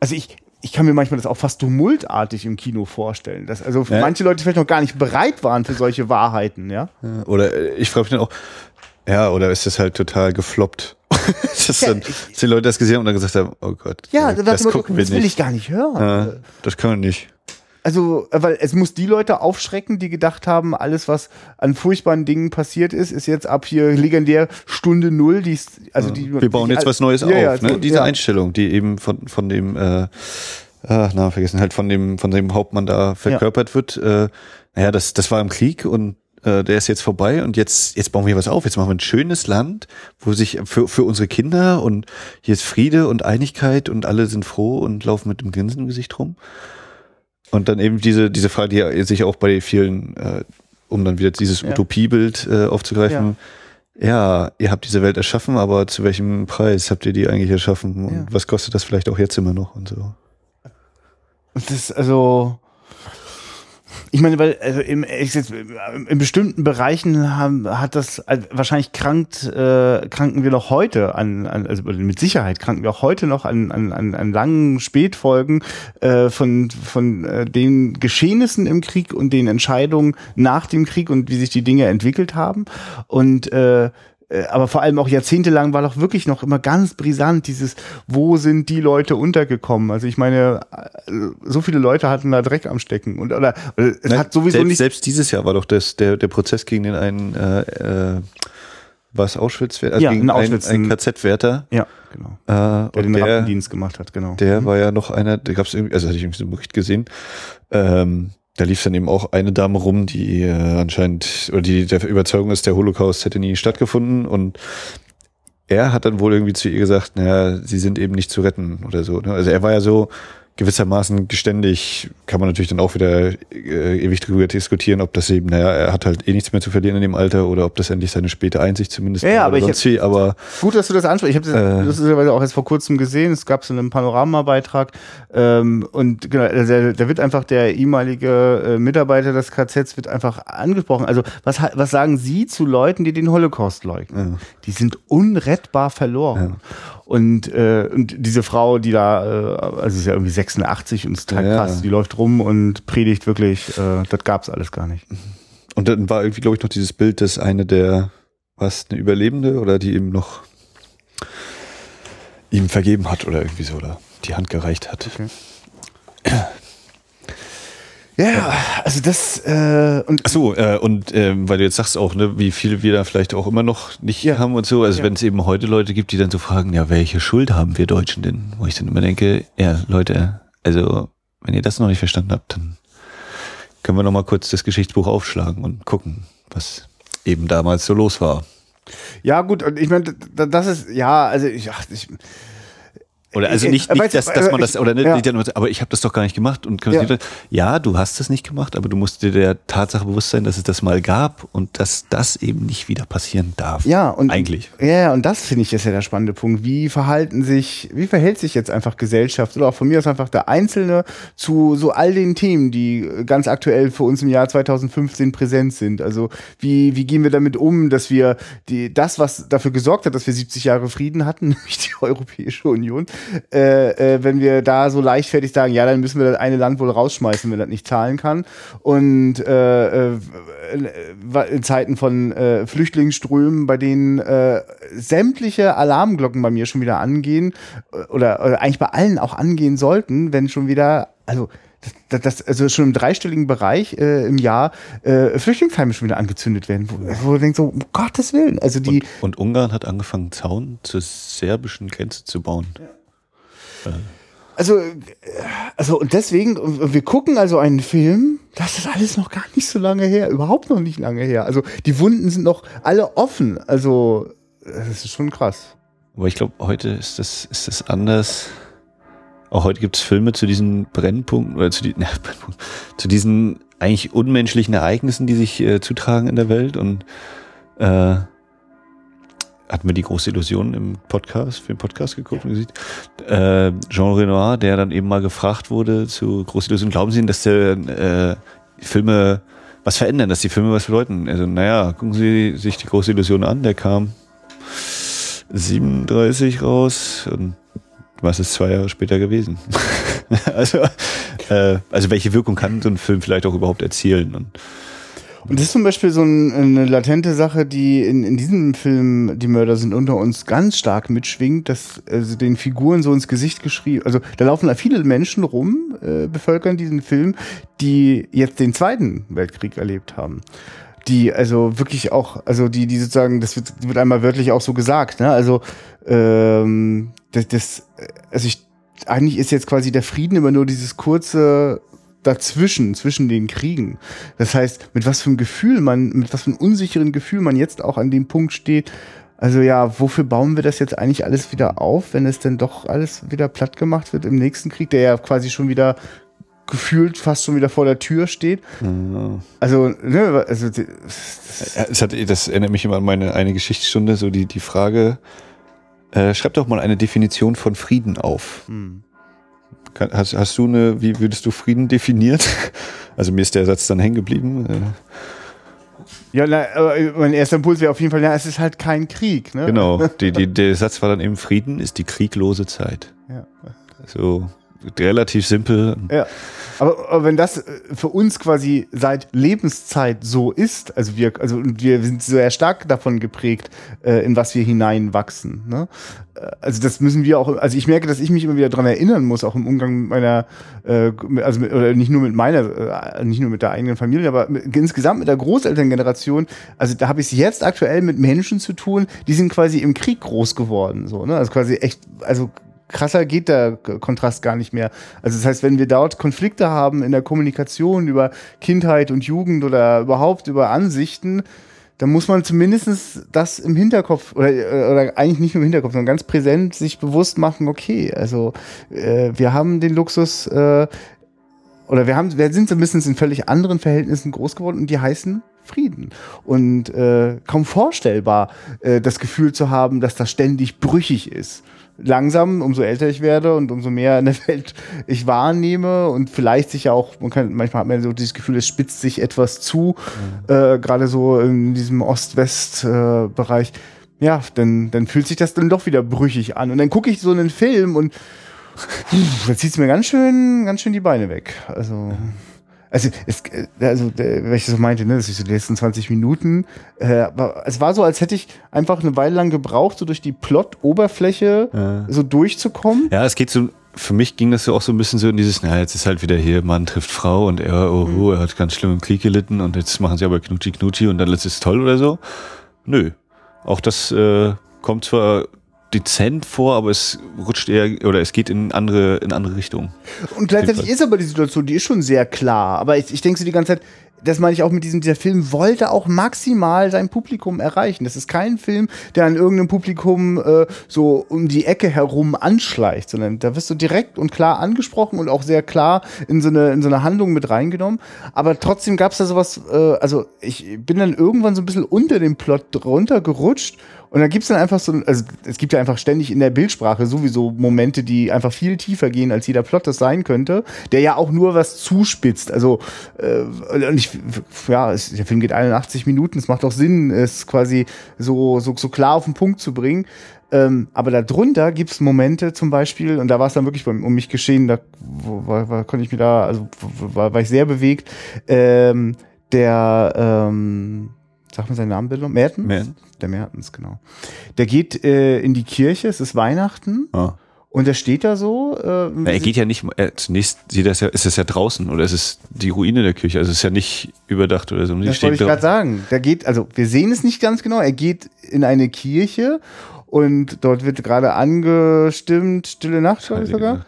also ich, ich kann mir manchmal das auch fast tumultartig im Kino vorstellen, dass also Ja. manche Leute vielleicht noch gar nicht bereit waren für solche Wahrheiten, ja. Oder ich frage mich dann auch, ja, oder ist das halt total gefloppt? dass, dann, dass die Leute das gesehen haben und dann gesagt haben, oh Gott, Ja, äh, das, das gucken wir das will nicht. ich gar nicht hören. Ja, das kann man nicht. Also, äh, weil es muss die Leute aufschrecken, die gedacht haben, alles, was an furchtbaren Dingen passiert ist, ist jetzt ab hier legendär Stunde Null. Die ist, also die, Wir bauen die, jetzt was Neues Ja, ja, auf. Ne? so, Diese ja. Einstellung, die eben von, von dem, äh, ach, na, vergessen, halt von dem, von dem Hauptmann da verkörpert wird. Äh, naja, das, das war im Krieg und äh, der ist jetzt vorbei und jetzt, jetzt bauen wir was auf. Jetzt machen wir ein schönes Land, wo sich für, für unsere Kinder und hier ist Friede und Einigkeit und alle sind froh und laufen mit dem Grinsen im Gesicht rum. Und dann eben diese, diese Frage, die ja sich auch bei vielen, äh, um dann wieder dieses Ja. Utopiebild äh, aufzugreifen, ja. ihr habt diese Welt erschaffen, aber zu welchem Preis habt ihr die eigentlich erschaffen? Und Ja. was kostet das vielleicht auch jetzt immer noch und so? Das, also, ich meine, weil also im, in bestimmten Bereichen haben, hat das also wahrscheinlich krankt, äh, kranken wir noch heute an, an, also mit Sicherheit kranken wir auch heute noch an, an, an, an langen Spätfolgen äh, von, von äh, den Geschehnissen im Krieg und den Entscheidungen nach dem Krieg und wie sich die Dinge entwickelt haben. Und äh, aber vor allem auch jahrzehntelang war doch wirklich noch immer ganz brisant dieses, wo sind die Leute untergekommen? Also ich meine, äh, so viele Leute hatten da Dreck am Stecken und oder, oder es Nein, hat sowieso selbst, nicht. selbst dieses Jahr war doch das, der, der Prozess gegen den einen, äh, äh, was Auschwitz, also Ja, gegen Auschwitz, einen ein- KZ-Wärter. Ja, genau. Äh, Der den der, Rappendienst gemacht hat, genau. der war ja noch einer, da gab es irgendwie, also hatte ich irgendwie so einen Bericht gesehen, ähm, da lief dann eben auch eine Dame rum, die äh, anscheinend, oder die der Überzeugung ist, der Holocaust hätte nie stattgefunden und er hat dann wohl irgendwie zu ihr gesagt, naja, sie sind eben nicht zu retten oder so. Ne? Also er war ja so gewissermaßen geständig, kann man natürlich dann auch wieder äh, ewig drüber diskutieren, ob das eben, naja, er hat halt eh nichts mehr zu verlieren in dem Alter oder ob das endlich seine späte Einsicht zumindest Ja, ja, aber ich sonst wie, aber Gut, dass du das ansprichst. Ich habe das Äh. lustigerweise auch erst vor kurzem gesehen. Es gab so einen Panoramabeitrag. Ähm, und genau, also der, der wird einfach der ehemalige äh, Mitarbeiter des KZs wird einfach angesprochen. Also was, was sagen Sie zu Leuten, die den Holocaust leugnen? Die sind unrettbar verloren. Und, äh, und diese Frau, die da, äh, also ist ja irgendwie 86 und ist total Ja. krass, die läuft rum und predigt wirklich, äh, das gab's alles gar nicht. Und dann war irgendwie, glaube ich, noch dieses Bild, dass eine der, was, eine Überlebende oder die ihm noch ihm vergeben hat oder irgendwie so oder die Hand gereicht hat. Ja, also das, äh, und Ach so, äh, und ähm, weil du jetzt sagst auch, ne, wie viele wir da vielleicht auch immer noch nicht Ja. haben und so. Also Ja. wenn es eben heute Leute gibt, die dann so fragen, ja, welche Schuld haben wir Deutschen denn? Wo ich dann immer denke, ja, Leute, also wenn ihr das noch nicht verstanden habt, dann können wir noch mal kurz das Geschichtsbuch aufschlagen und gucken, was eben damals so los war. Ja, gut, und ich meine, das ist, ja, also ich, ach, ich oder also Äh, nicht, nicht dass, dass man das, oder nicht, ja. nicht, aber ich habe das doch gar nicht gemacht. Und Ja. ja. du hast das nicht gemacht, aber du musst dir der Tatsache bewusst sein, dass es das mal gab und dass das eben nicht wieder passieren darf. Ja, und Eigentlich. Ja, ja, und das finde ich ist ja der spannende Punkt. Wie verhalten sich, wie verhält sich jetzt einfach Gesellschaft oder auch von mir aus einfach der Einzelne zu so all den Themen, die ganz aktuell für uns im Jahr 2015 präsent sind? Also wie, wie gehen wir damit um, dass wir die, das, was dafür gesorgt hat, dass wir 70 Jahre Frieden hatten, nämlich die Europäische Union, äh, äh, wenn wir da so leichtfertig sagen, ja, dann müssen wir das eine Land wohl rausschmeißen, wenn das nicht zahlen kann. Und äh, äh, in Zeiten von äh, Flüchtlingsströmen, bei denen sämtliche Alarmglocken bei mir schon wieder angehen oder, oder eigentlich bei allen auch angehen sollten, wenn schon wieder, also das, das, also schon im dreistelligen Bereich äh, im Jahr äh, Flüchtlingsheime schon wieder angezündet werden, wo, wo du denkst so, um Gottes Willen, also die, Und, und Ungarn hat angefangen, Zaun zur serbischen Grenze zu bauen. Also, äh, also und deswegen, wir gucken also einen Film, das ist alles noch gar nicht so lange her, überhaupt noch nicht lange her. Also die Wunden sind noch alle offen. Also das ist schon krass. Aber ich glaube, heute ist das, ist das anders. Auch heute gibt es Filme zu diesen Brennpunkten oder zu, die, na, zu diesen eigentlich unmenschlichen Ereignissen, die sich äh, zutragen in der Welt. Und äh, hatten wir die große Illusion im Podcast, für den Podcast geguckt und gesehen. Äh, Jean Renoir, der dann eben mal gefragt wurde zu große Illusion, glauben Sie denn, dass der äh, die Filme was verändern, dass die Filme was bedeuten? Also, naja, gucken Sie sich die große Illusion an, der kam 37 raus und was ist zwei Jahre später gewesen? also, äh, also welche Wirkung kann so ein Film vielleicht auch überhaupt erzielen? Und Und das ist zum Beispiel so ein, eine latente Sache, die in, in diesem Film Die Mörder sind unter uns ganz stark mitschwingt, dass also den Figuren so ins Gesicht geschrieben, also da laufen da viele Menschen rum, äh, bevölkern diesen Film, die jetzt den Zweiten Weltkrieg erlebt haben. Die also wirklich auch, also die, die sozusagen, das wird, wird einmal wörtlich auch so gesagt, ne? Also ähm, das, das, also ich, eigentlich ist jetzt quasi der Frieden immer nur dieses kurze dazwischen, zwischen den Kriegen. Das heißt, mit was für einem Gefühl man, mit was für einem unsicheren Gefühl man jetzt auch an dem Punkt steht, also ja, wofür bauen wir das jetzt eigentlich alles wieder auf, wenn es denn doch alles wieder platt gemacht wird im nächsten Krieg, der ja quasi schon wieder gefühlt fast schon wieder vor der Tür steht. Also, ne, also das, Ja, es hat, das erinnert mich immer an meine eine Geschichtsstunde, so die, die Frage, äh, schreib doch mal eine Definition von Frieden auf. Kann, hast, hast du eine, wie würdest du Frieden definieren? Also mir ist der Satz dann hängen geblieben. Äh, ja, na, aber mein erster Impuls wäre auf jeden Fall, ja, es ist halt kein Krieg, ne? genau, die, die, der Satz war dann eben, Frieden ist die krieglose Zeit. Ja. So relativ simpel. Ja. Aber, aber wenn das äh, für uns quasi seit Lebenszeit so ist, also wir, also wir sind sehr stark davon geprägt, äh, in was wir hineinwachsen. Ne? Äh, Also das müssen wir auch, also ich merke, dass ich mich immer wieder dran erinnern muss, auch im Umgang mit meiner, äh, also mit, oder nicht nur mit meiner, äh, nicht nur mit der eigenen Familie, aber mit, insgesamt mit der Großelterngeneration. Also da habe ich es jetzt aktuell mit Menschen zu tun, die sind quasi im Krieg groß geworden, so ne? Also quasi echt, also krasser geht der Kontrast gar nicht mehr. Also das heißt, wenn wir dort Konflikte haben in der Kommunikation über Kindheit und Jugend oder überhaupt über Ansichten, dann muss man zumindest das im Hinterkopf oder, oder eigentlich nicht nur im Hinterkopf, sondern ganz präsent sich bewusst machen, okay, also äh, wir haben den Luxus äh, oder wir haben, wir sind zumindest in völlig anderen Verhältnissen groß geworden und die heißen Frieden. Und äh, kaum vorstellbar, äh, das Gefühl zu haben, dass das ständig brüchig ist. Langsam, umso älter ich werde und umso mehr in der Welt ich wahrnehme und vielleicht sich ja auch, man kann, manchmal hat man so dieses Gefühl, es spitzt sich etwas zu, äh, gerade so in diesem Ost-West-Bereich. ja, dann, dann fühlt sich das dann doch wieder brüchig an. Und dann gucke ich so einen Film und Puh, da zieht's mir ganz schön, ganz schön die Beine weg. Also, also, es, äh, also, der, weil ich das so meinte, ne, das ist so die letzten 20 Minuten. Äh, es war so, als hätte ich einfach eine Weile lang gebraucht, so durch die Plot-Oberfläche so durchzukommen. Ja, es geht so, für mich ging das so auch so ein bisschen so in dieses, na, jetzt ist halt wieder hier, Mann trifft Frau und er, oh, oh, er hat ganz schlimm im Krieg gelitten und jetzt machen sie aber Knutschi Knutschi und dann ist es toll oder so. Nö. Auch das äh, kommt zwar dezent vor, aber es rutscht eher oder es geht in andere in andere Richtungen. Und gleichzeitig ist aber die Situation, die ist schon sehr klar. Aber ich, ich denke so die ganze Zeit, das meine ich auch mit diesem, dieser Film wollte auch maximal sein Publikum erreichen. Das ist kein Film, der an irgendeinem Publikum äh, so um die Ecke herum anschleicht, sondern da wirst du direkt und klar angesprochen und auch sehr klar in so eine, in so eine Handlung mit reingenommen. Aber trotzdem gab es da sowas, äh, also ich bin dann irgendwann so ein bisschen unter dem Plot drunter gerutscht und da gibt's dann einfach so, also es gibt ja einfach ständig in der Bildsprache sowieso Momente, die einfach viel tiefer gehen, als jeder Plot das sein könnte, der ja auch nur was zuspitzt. Also, äh, und ich, ja, es, der Film geht 81 Minuten, es macht auch Sinn, es quasi so, so, so klar auf den Punkt zu bringen. Ähm, aber darunter gibt's Momente zum Beispiel, und da war es dann wirklich um mich geschehen, da war, war, konnte ich mir da, also war, war ich sehr bewegt, ähm, der, ähm, sag mal seinen Namen bitte, Mertens? Mertens. Der Mertens, genau. Der geht äh, in die Kirche, es ist Weihnachten. Ah. Und er steht da so. Äh, Ja, er geht ja nicht, er, zunächst sieht das ja, ist es ja draußen oder ist es die Ruine der Kirche? Also es ist ja nicht überdacht oder so. Die Das wollte ich steht gerade sagen. Der geht, also wir sehen es nicht ganz genau. Er geht in eine Kirche und dort wird gerade angestimmt, Stille Nacht glaube ich sogar.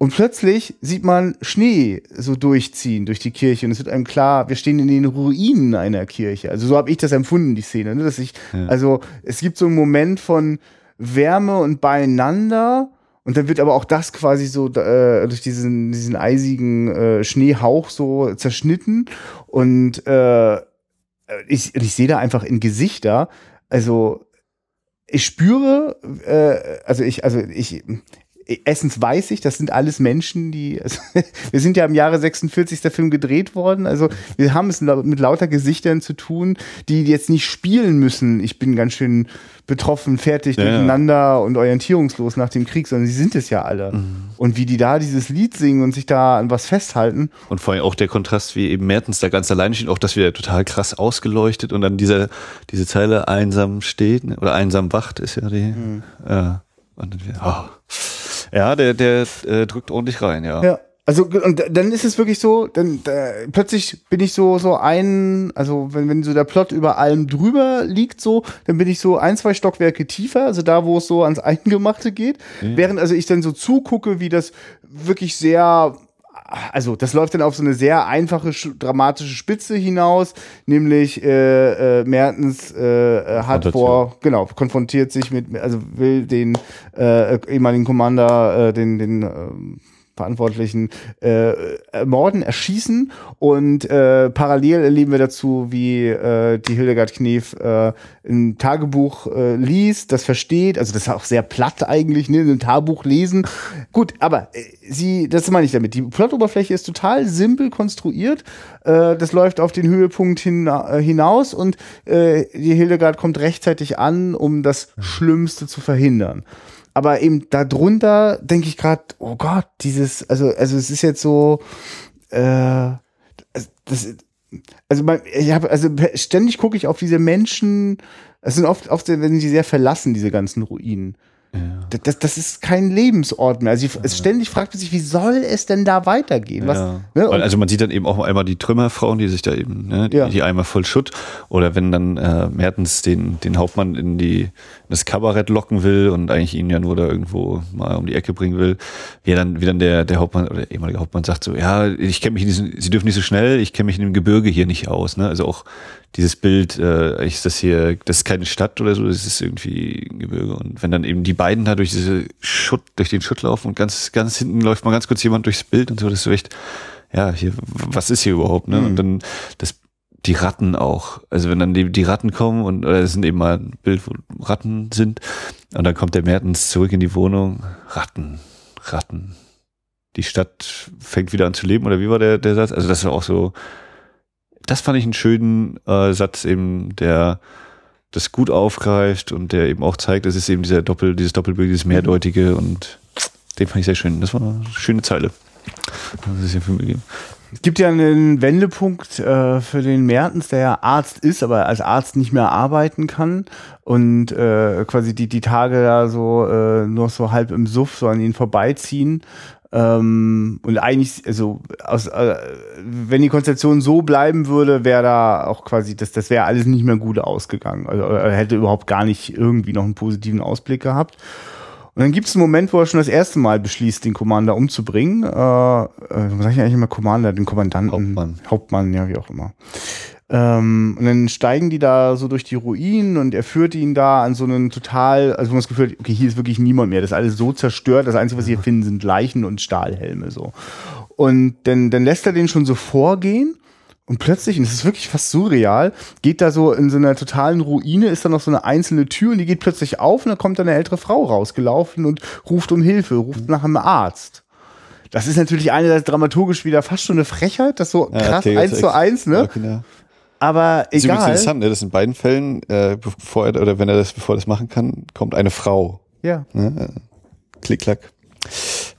Und plötzlich sieht man Schnee so durchziehen durch die Kirche und es wird einem klar, wir stehen in den Ruinen einer Kirche. Also so habe ich das empfunden, die Szene. Ne? Dass ich, Ja. Also es gibt so einen Moment von Wärme und Beieinander und dann wird aber auch das quasi so äh, durch diesen, diesen eisigen äh, Schneehauch so zerschnitten und äh, ich, ich sehe da einfach in Gesichter, also ich spüre, äh, also ich, also ich, Essens weiß ich, das sind alles Menschen, die, also, wir sind ja im Jahre 46 der Film gedreht worden, also wir haben es mit lauter Gesichtern zu tun, die jetzt nicht spielen müssen, ich bin ganz schön betroffen, fertig, Ja, ja. durcheinander und orientierungslos nach dem Krieg, sondern sie sind es ja alle. Mhm. Und wie die da dieses Lied singen und sich da an was festhalten, Und vor allem auch der Kontrast, wie eben Mertens da ganz alleine steht, auch das wieder total krass ausgeleuchtet und dann diese, diese Zeile einsam steht, oder einsam wacht ist ja die. Mhm. Ja, und dann wieder, oh. Ja der, der äh, drückt ordentlich rein, ja. Ja. Also und dann ist es wirklich so, dann da, plötzlich bin ich so so ein, also wenn wenn so der Plot über allem drüber liegt so, dann bin ich so ein zwei Stockwerke tiefer, also da wo es so ans Eingemachte geht, während also ich dann so zugucke, wie das wirklich sehr also das läuft dann auf so eine sehr einfache sch- dramatische Spitze hinaus, nämlich äh, äh, Mertens äh, äh, hat vor genau konfrontiert sich mit also will den äh, ehemaligen Commander äh, den den ähm, Verantwortlichen äh, ermorden, erschießen und äh, parallel erleben wir dazu, wie äh, die Hildegard Knef äh, ein Tagebuch äh, liest, das versteht, also das ist auch sehr platt eigentlich, ne, ein Tagebuch lesen. Gut, aber äh, sie, das meine ich damit, die Plotoberfläche ist total simpel konstruiert, äh, das läuft auf den Höhepunkt hin, äh, hinaus und äh, die Hildegard kommt rechtzeitig an, um das Schlimmste zu verhindern. Aber eben darunter denke ich gerade, oh Gott, dieses, also, also es ist jetzt so, äh, das, also ich habe, also ständig gucke ich auf diese Menschen, es sind oft, oft wenn sie sehr verlassen, diese ganzen Ruinen. Das, das, das ist kein Lebensort mehr. Also ich, es ständig fragt man sich, wie soll es denn da weitergehen? Was, Ja. ne? Also man sieht dann eben auch einmal die Trümmerfrauen, die sich da eben, ne, die, Ja. die einmal voll Schutt. Oder wenn dann äh, Mertens den, den Hauptmann in die in das Kabarett locken will und eigentlich ihn ja nur da irgendwo mal um die Ecke bringen will, wie dann, wie dann der, der Hauptmann oder der ehemalige Hauptmann sagt so, ja, ich kenne mich in diesem, sie dürfen nicht so schnell, ich kenne mich in dem Gebirge hier nicht aus. Ne? Also auch dieses Bild, äh, ist das hier, das ist keine Stadt oder so, das ist irgendwie ein Gebirge. Und wenn dann eben die beiden da durch diese Schutt, durch den Schutt laufen und ganz, ganz hinten läuft mal ganz kurz jemand durchs Bild und so, das ist so echt, ja, hier, was ist hier überhaupt, ne? Und dann das, die Ratten auch. Also wenn dann die, die Ratten kommen und oder es sind eben mal ein Bild, wo Ratten sind, und dann kommt der Mertens zurück in die Wohnung. Ratten, Ratten. Die Stadt fängt wieder an zu leben, oder wie war der, der Satz? Also das ist auch so, das fand ich einen schönen äh, Satz eben, der das gut aufgreift und der eben auch zeigt, es ist eben dieser Doppel, dieses Doppelbild, dieses Mehrdeutige und den fand ich sehr schön. Das war eine schöne Zeile. Was ist hier für Film Es gibt ja einen Wendepunkt äh, für den Mertens, der ja Arzt ist, aber als Arzt nicht mehr arbeiten kann und äh, quasi die, die Tage da so äh, noch so halb im Suff so an ihn vorbeiziehen ähm, und eigentlich, also aus, äh, wenn die Konstellation so bleiben würde, wäre da auch quasi, das, das wäre alles nicht mehr gut ausgegangen. Also er hätte überhaupt gar nicht irgendwie noch einen positiven Ausblick gehabt. Und dann gibt es einen Moment, wo er schon das erste Mal beschließt, den Commander umzubringen. Äh, äh, was sag ich eigentlich immer Commander, den Kommandanten? Hauptmann. Hauptmann, ja, wie auch immer. Ähm, und dann steigen die da so durch die Ruinen und er führt ihn da an so einen total, also wo man das Gefühl hat, okay, hier ist wirklich niemand mehr. Das ist alles so zerstört. Das Einzige, was sie hier finden, sind Leichen und Stahlhelme so. Und dann, dann lässt er den schon so vorgehen. Und plötzlich, und das ist wirklich fast surreal, geht da so in so einer totalen Ruine, ist da noch so eine einzelne Tür und die geht plötzlich auf und da kommt da eine ältere Frau rausgelaufen und ruft um Hilfe, ruft nach einem Arzt. Das ist natürlich einerseits dramaturgisch wieder fast schon eine Frechheit, das so krass ja, eins zu eins, ne? Okay, aber egal. Das ist interessant, ne? dass in beiden Fällen, äh, bevor er, oder wenn er das, bevor er das machen kann, kommt eine Frau. Ja. Ne? Klick, klack.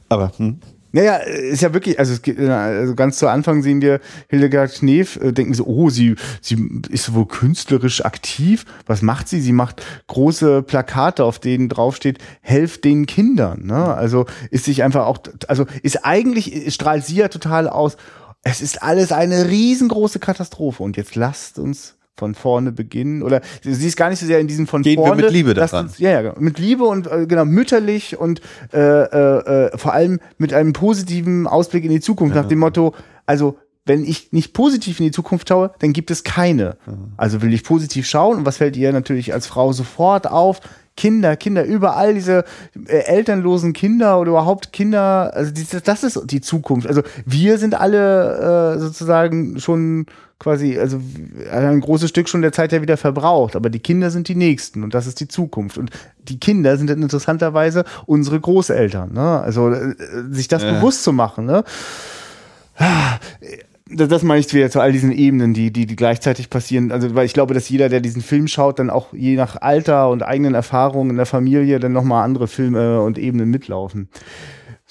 Aber, hm. Naja, ist ja wirklich, also, es, also ganz zu Anfang sehen wir Hildegard Knef, äh, denken so, oh, sie, sie ist wohl künstlerisch aktiv. Was macht sie? Sie macht große Plakate, auf denen draufsteht, helft den Kindern. Ne? Also ist sich einfach auch, also ist eigentlich, strahlt sie ja total aus, es ist alles eine riesengroße Katastrophe und jetzt lasst uns von vorne beginnen oder sie ist gar nicht so sehr in diesem von Gehen vorne. Wir mit Liebe daran. Uns, ja, ja, mit Liebe und äh, genau mütterlich und äh, äh, äh, vor allem mit einem positiven Ausblick in die Zukunft ja. nach dem Motto, also wenn ich nicht positiv in die Zukunft schaue, dann gibt es keine. Also will ich positiv schauen und was fällt ihr natürlich als Frau sofort auf? Kinder, Kinder, überall diese äh, elternlosen Kinder oder überhaupt Kinder, also die, das ist die Zukunft. Also wir sind alle äh, sozusagen schon quasi, also ein großes Stück schon der Zeit ja wieder verbraucht, aber die Kinder sind die nächsten und das ist die Zukunft. Und die Kinder sind dann interessanterweise unsere Großeltern. Ne? Also äh, sich das ja. bewusst zu machen. Ne? Das meine ich wieder zu all diesen Ebenen, die, die, die gleichzeitig passieren. Also, weil ich glaube, dass jeder, der diesen Film schaut, dann auch je nach Alter und eigenen Erfahrungen in der Familie dann nochmal andere Filme und Ebenen mitlaufen.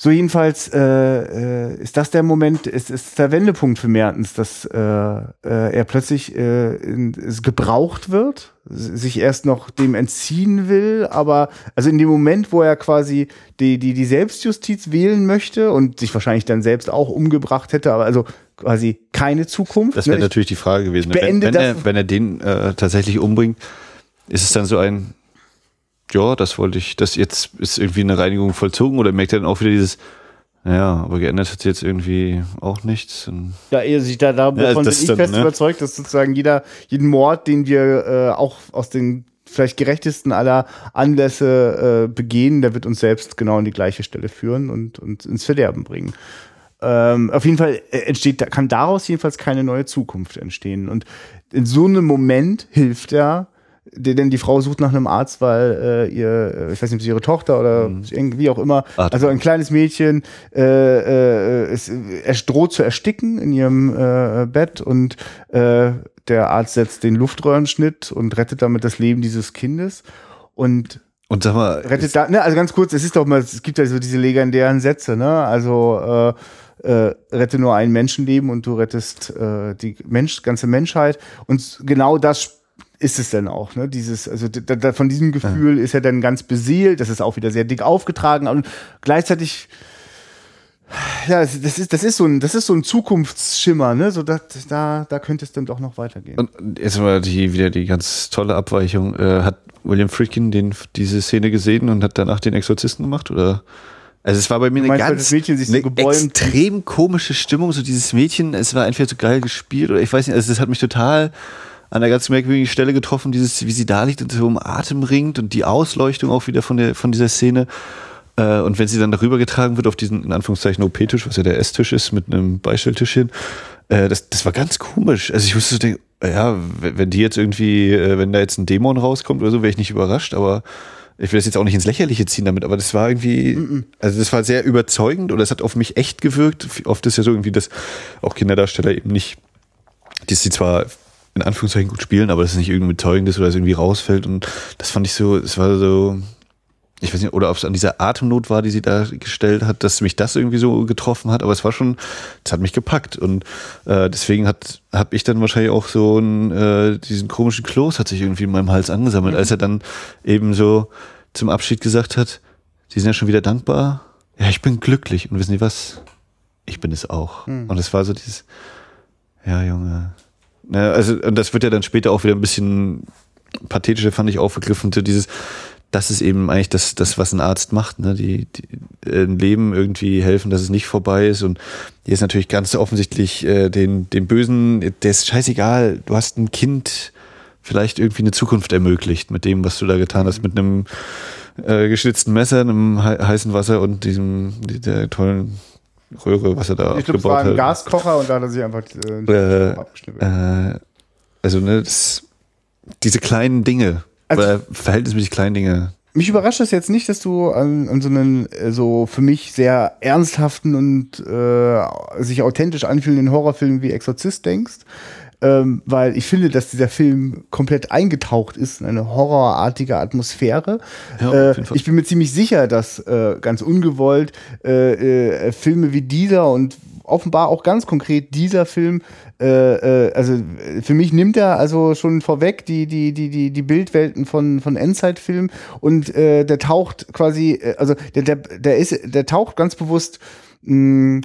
So jedenfalls äh, äh, ist das der Moment, ist, ist der Wendepunkt für Mertens, dass äh, äh, er plötzlich äh, in, gebraucht wird, sich erst noch dem entziehen will, aber also in dem Moment, wo er quasi die, die, die Selbstjustiz wählen möchte und sich wahrscheinlich dann selbst auch umgebracht hätte, aber also quasi keine Zukunft. Das wäre ne? natürlich die Frage gewesen. Wenn, wenn, er, wenn er den äh, tatsächlich umbringt, ist es dann so ein, ja, das wollte ich, das jetzt ist irgendwie eine Reinigung vollzogen oder merkt er dann auch wieder dieses, ja, aber geändert hat sich jetzt irgendwie auch nichts. Ja, ehe sich da, davon ja, bin ich dann, fest ne? überzeugt, dass sozusagen jeder, jeden Mord, den wir äh, auch aus den vielleicht gerechtesten aller Anlässe äh, begehen, der wird uns selbst genau an die gleiche Stelle führen und, und ins Verderben bringen. Ähm, auf jeden Fall äh, entsteht, kann daraus jedenfalls keine neue Zukunft entstehen. Und in so einem Moment hilft er, denn die Frau sucht nach einem Arzt, weil äh, ihr, äh, ich weiß nicht, ob sie ihre Tochter oder mhm. irgendwie auch immer, also ein kleines Mädchen, äh, äh, ist, er droht zu ersticken in ihrem äh, Bett und äh, der Arzt setzt den Luftröhrenschnitt und rettet damit das Leben dieses Kindes. Und und sag mal, rettet da, ne, also ganz kurz, es ist doch mal, es gibt ja so diese legendären Sätze, ne? Also äh, äh, rette nur ein Menschenleben und du rettest äh, die Mensch, ganze Menschheit. Und genau das ist es dann auch, ne? Dieses, also da, da, von diesem Gefühl ja. ist er dann ganz beseelt, das ist auch wieder sehr dick aufgetragen und gleichzeitig ja, das ist, das ist so ein, das ist so ein Zukunftsschimmer, ne? So da, da, da könnte es dann doch noch weitergehen. Und jetzt mal die, wieder die ganz tolle Abweichung. Äh, hat William Friedkin den, diese Szene gesehen und hat danach den Exorzisten gemacht? Oder? Also es war bei mir eine ganz eine so extrem komische Stimmung, so dieses Mädchen, es war einfach so geil gespielt oder ich weiß nicht, also das hat mich total an einer ganz merkwürdigen Stelle getroffen, dieses, wie sie da liegt und so um Atem ringt und die Ausleuchtung auch wieder von der, von dieser Szene. Äh, und wenn sie dann darüber getragen wird auf diesen, in Anführungszeichen, OP-Tisch, was ja der Esstisch ist, mit einem Beistelltischchen, äh, das, das war ganz komisch. Also ich wusste so denken, ja, wenn die jetzt irgendwie, äh, wenn da jetzt ein Dämon rauskommt oder so, wäre ich nicht überrascht, aber ich will das jetzt auch nicht ins Lächerliche ziehen damit, aber das war irgendwie, also das war sehr überzeugend oder es hat auf mich echt gewirkt. Oft ist ja so irgendwie, dass auch Kinderdarsteller eben nicht, dass sie zwar in Anführungszeichen gut spielen, aber dass es nicht irgendwie bezeugend ist oder es irgendwie rausfällt und das fand ich so, es war so, ich weiß nicht, oder ob es an dieser Atemnot war, die sie da gestellt hat, dass mich das irgendwie so getroffen hat, aber es war schon, es hat mich gepackt und äh, deswegen hat habe ich dann wahrscheinlich auch so einen, äh, diesen komischen Kloß hat sich irgendwie in meinem Hals angesammelt, mhm. als er dann eben so zum Abschied gesagt hat, sie sind ja schon wieder dankbar. Ja, ich bin glücklich und wissen Sie was? Ich bin es auch. Mhm. Und es war so dieses, ja Junge, ja, also und das wird ja dann später auch wieder ein bisschen pathetischer, fand ich aufgegriffen, so dieses das ist eben eigentlich das, das was ein Arzt macht, ne? die, die äh, ein Leben irgendwie helfen, dass es nicht vorbei ist. Und hier ist natürlich ganz offensichtlich äh, den, den Bösen, der ist scheißegal, du hast ein Kind vielleicht irgendwie eine Zukunft ermöglicht mit dem, was du da getan hast, mit einem äh, geschnitzten Messer, einem he heißen Wasser und diesem der tollen Röhre, was er da ich glaub, abgebaut es war ein hat. Gaskocher und da hat er sich einfach äh, Äh, abgeschnitten. Äh, also ne, das, diese kleinen Dinge, Also- oder verhältnismäßig kleinen Dinge. Mich überrascht es jetzt nicht, dass du an, an so einen äh, so für mich sehr ernsthaften und äh, sich authentisch anfühlenden Horrorfilm wie Exorzist denkst. Ähm, weil ich finde, dass dieser Film komplett eingetaucht ist in eine horrorartige Atmosphäre. Ja, äh, ich bin mir ziemlich sicher, dass äh, ganz ungewollt äh, äh, Filme wie dieser und offenbar auch ganz konkret dieser Film, äh, äh, also äh, für mich nimmt er also schon vorweg die, die, die, die, die Bildwelten von, von Endzeit-Filmen und äh, der taucht quasi, äh, also der, der, der ist, der taucht ganz bewusst mh,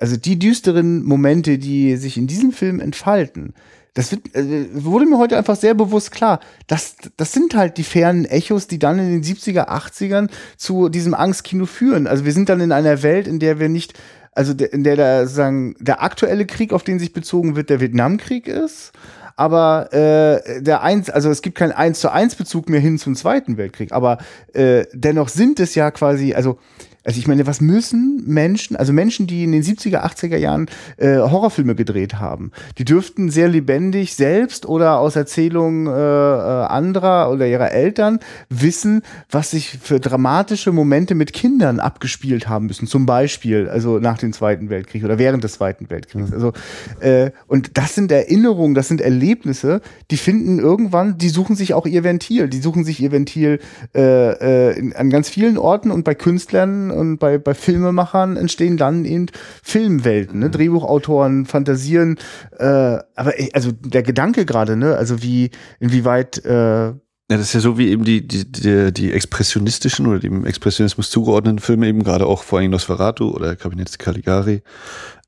also die düsteren Momente, die sich in diesem Film entfalten, das wird, äh, wurde mir heute einfach sehr bewusst klar. Das, das sind halt die fernen Echos, die dann in den 70er, 80ern zu diesem Angstkino führen. Also wir sind dann in einer Welt, in der wir nicht, also der, in der der, sagen, der aktuelle Krieg, auf den sich bezogen wird, der Vietnamkrieg ist. Aber äh, der eins, also es gibt keinen eins zu eins Bezug mehr hin zum Zweiten Weltkrieg. Aber äh, dennoch sind es ja quasi, also also ich meine, was müssen Menschen, also Menschen, die in den 70er, 80er Jahren äh, Horrorfilme gedreht haben, die dürften sehr lebendig selbst oder aus Erzählungen äh, äh, anderer oder ihrer Eltern wissen, was sich für dramatische Momente mit Kindern abgespielt haben müssen. Zum Beispiel, also nach dem Zweiten Weltkrieg oder während des Zweiten Weltkriegs. Also äh, und das sind Erinnerungen, das sind Erlebnisse, die finden irgendwann, die suchen sich auch ihr Ventil, die suchen sich ihr Ventil äh, äh, in, an ganz vielen Orten und bei Künstlern und bei, bei Filmemachern entstehen dann eben Filmwelten, ne? Drehbuchautoren fantasieren, äh, aber also der Gedanke gerade, ne, also wie, inwieweit äh, Ja, das ist ja so wie eben die, die, die, die expressionistischen oder dem Expressionismus zugeordneten Filme eben, gerade auch vor allem Nosferatu oder Kabinett Caligari,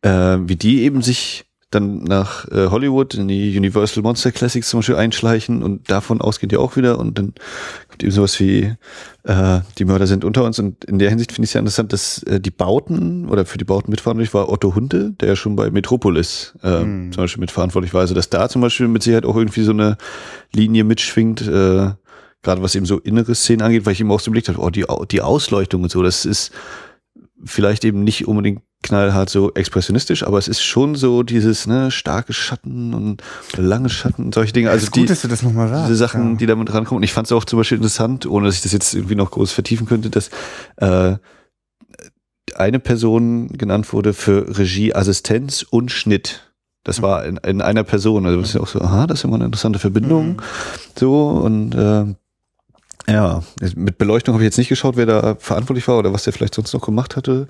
äh, wie die eben sich dann nach äh, Hollywood in die Universal Monster Classics zum Beispiel einschleichen und davon ausgeht ja auch wieder und dann kommt eben sowas wie äh, die Mörder sind unter uns und in der Hinsicht finde ich es ja interessant, dass äh, die Bauten oder für die Bauten mitverantwortlich war Otto Hunte, der ja schon bei Metropolis äh, zum Beispiel mitverantwortlich war, also dass da zum Beispiel mit Sicherheit auch irgendwie so eine Linie mitschwingt, äh, gerade was eben so innere Szenen angeht, weil ich eben auch so geblickt habe, oh, die, die Ausleuchtung und so, das ist vielleicht eben nicht unbedingt knallhart so expressionistisch, aber es ist schon so dieses ne, starke Schatten und lange Schatten und solche Dinge. Also ist gut, die, dass du das nochmal sagst. diese Sachen, ja. die damit rankommen. Und ich fand es auch zum Beispiel interessant, ohne dass ich das jetzt irgendwie noch groß vertiefen könnte, dass äh, eine Person genannt wurde für Regieassistenz und Schnitt. Das war in, in einer Person. Also das ist ja auch so, aha, das ist immer eine interessante Verbindung. Mhm. So und äh, ja, mit Beleuchtung habe ich jetzt nicht geschaut, wer da verantwortlich war oder was der vielleicht sonst noch gemacht hatte.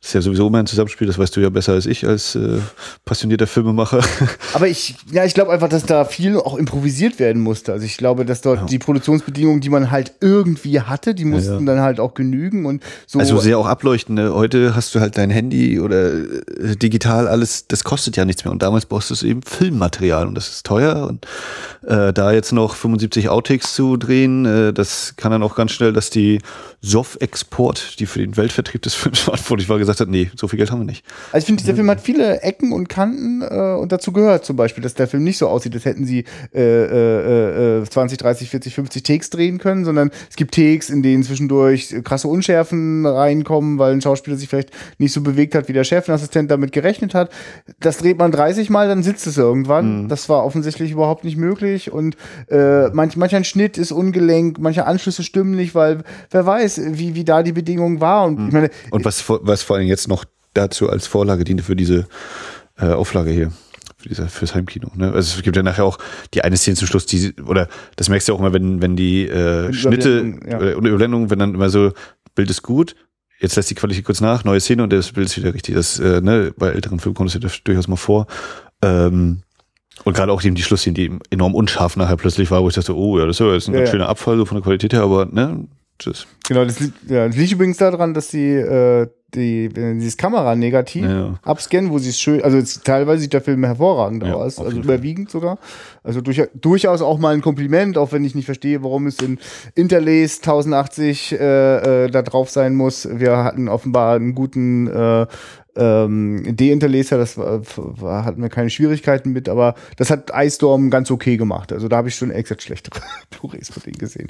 Das ist ja sowieso immer ein Zusammenspiel, das weißt du ja besser als ich als äh, passionierter Filmemacher. Aber ich, ja, ich glaube einfach, dass da viel auch improvisiert werden musste. Also ich glaube, dass dort Ja. die Produktionsbedingungen, die man halt irgendwie hatte, die mussten ja. dann halt auch genügen und so. Also sehr auch ableuchten. Ne? Heute hast du halt dein Handy oder äh, digital alles, das kostet ja nichts mehr. Und damals brauchst du es eben Filmmaterial und das ist teuer. Und äh, da jetzt noch 75 Outtakes zu drehen, äh, das kann dann auch ganz schnell, dass die Sof Export, die für den Weltvertrieb des Films verantwortlich war, gesagt hat, nee, so viel Geld haben wir nicht. Also ich finde, dieser Film hat viele Ecken und Kanten äh, und dazu gehört zum Beispiel, dass der Film nicht so aussieht, als hätten sie äh, äh, äh, 20, 30, 40, 50 Takes drehen können, sondern es gibt Takes, in denen zwischendurch krasse Unschärfen reinkommen, weil ein Schauspieler sich vielleicht nicht so bewegt hat, wie der Chefassistent damit gerechnet hat. Das dreht man 30 Mal, dann sitzt es irgendwann. Das war offensichtlich überhaupt nicht möglich und äh, manch, manch ein Schnitt ist ungelenk, manche Anschlüsse stimmen nicht, weil wer weiß, wie, wie da die Bedingung war. Und ich meine, Und was, vor- was vor allem jetzt noch dazu als Vorlage diente für diese äh, Auflage hier. für dieser, fürs Heimkino. Ne? Also es gibt ja nachher auch die eine Szene zum Schluss, die, oder das merkst du auch immer, wenn, wenn die äh, Schnitte ja. oder Überblendung, wenn dann immer so, Bild ist gut, jetzt lässt die Qualität kurz nach, neue Szene und das Bild ist wieder richtig. Das, äh, ne, bei älteren Filmen kommt das ja durchaus mal vor. Ähm, und gerade auch eben die Schlussszene, die enorm unscharf nachher plötzlich war, wo ich dachte, oh ja, das ist ja jetzt ein Ja, ganz schöner Abfall so von der Qualität her, aber ne, das, Genau, das liegt, ja, das liegt übrigens daran, dass die, äh, die, dieses Kamera-Negativ Ja. abscannen, wo sie es schön, also es, teilweise sieht der Film hervorragend Ja, aus, also jeden Fall. überwiegend sogar. Also durch, durchaus auch mal ein Kompliment, auch wenn ich nicht verstehe, warum es in Interlace 1080 äh, äh, da drauf sein muss. Wir hatten offenbar einen guten äh, ähm, D-Interlacer, das war, war, hatten wir keine Schwierigkeiten mit, aber das hat Ice Storm ganz okay gemacht. Also da habe ich schon exakt schlechtere Blu-rays von denen gesehen.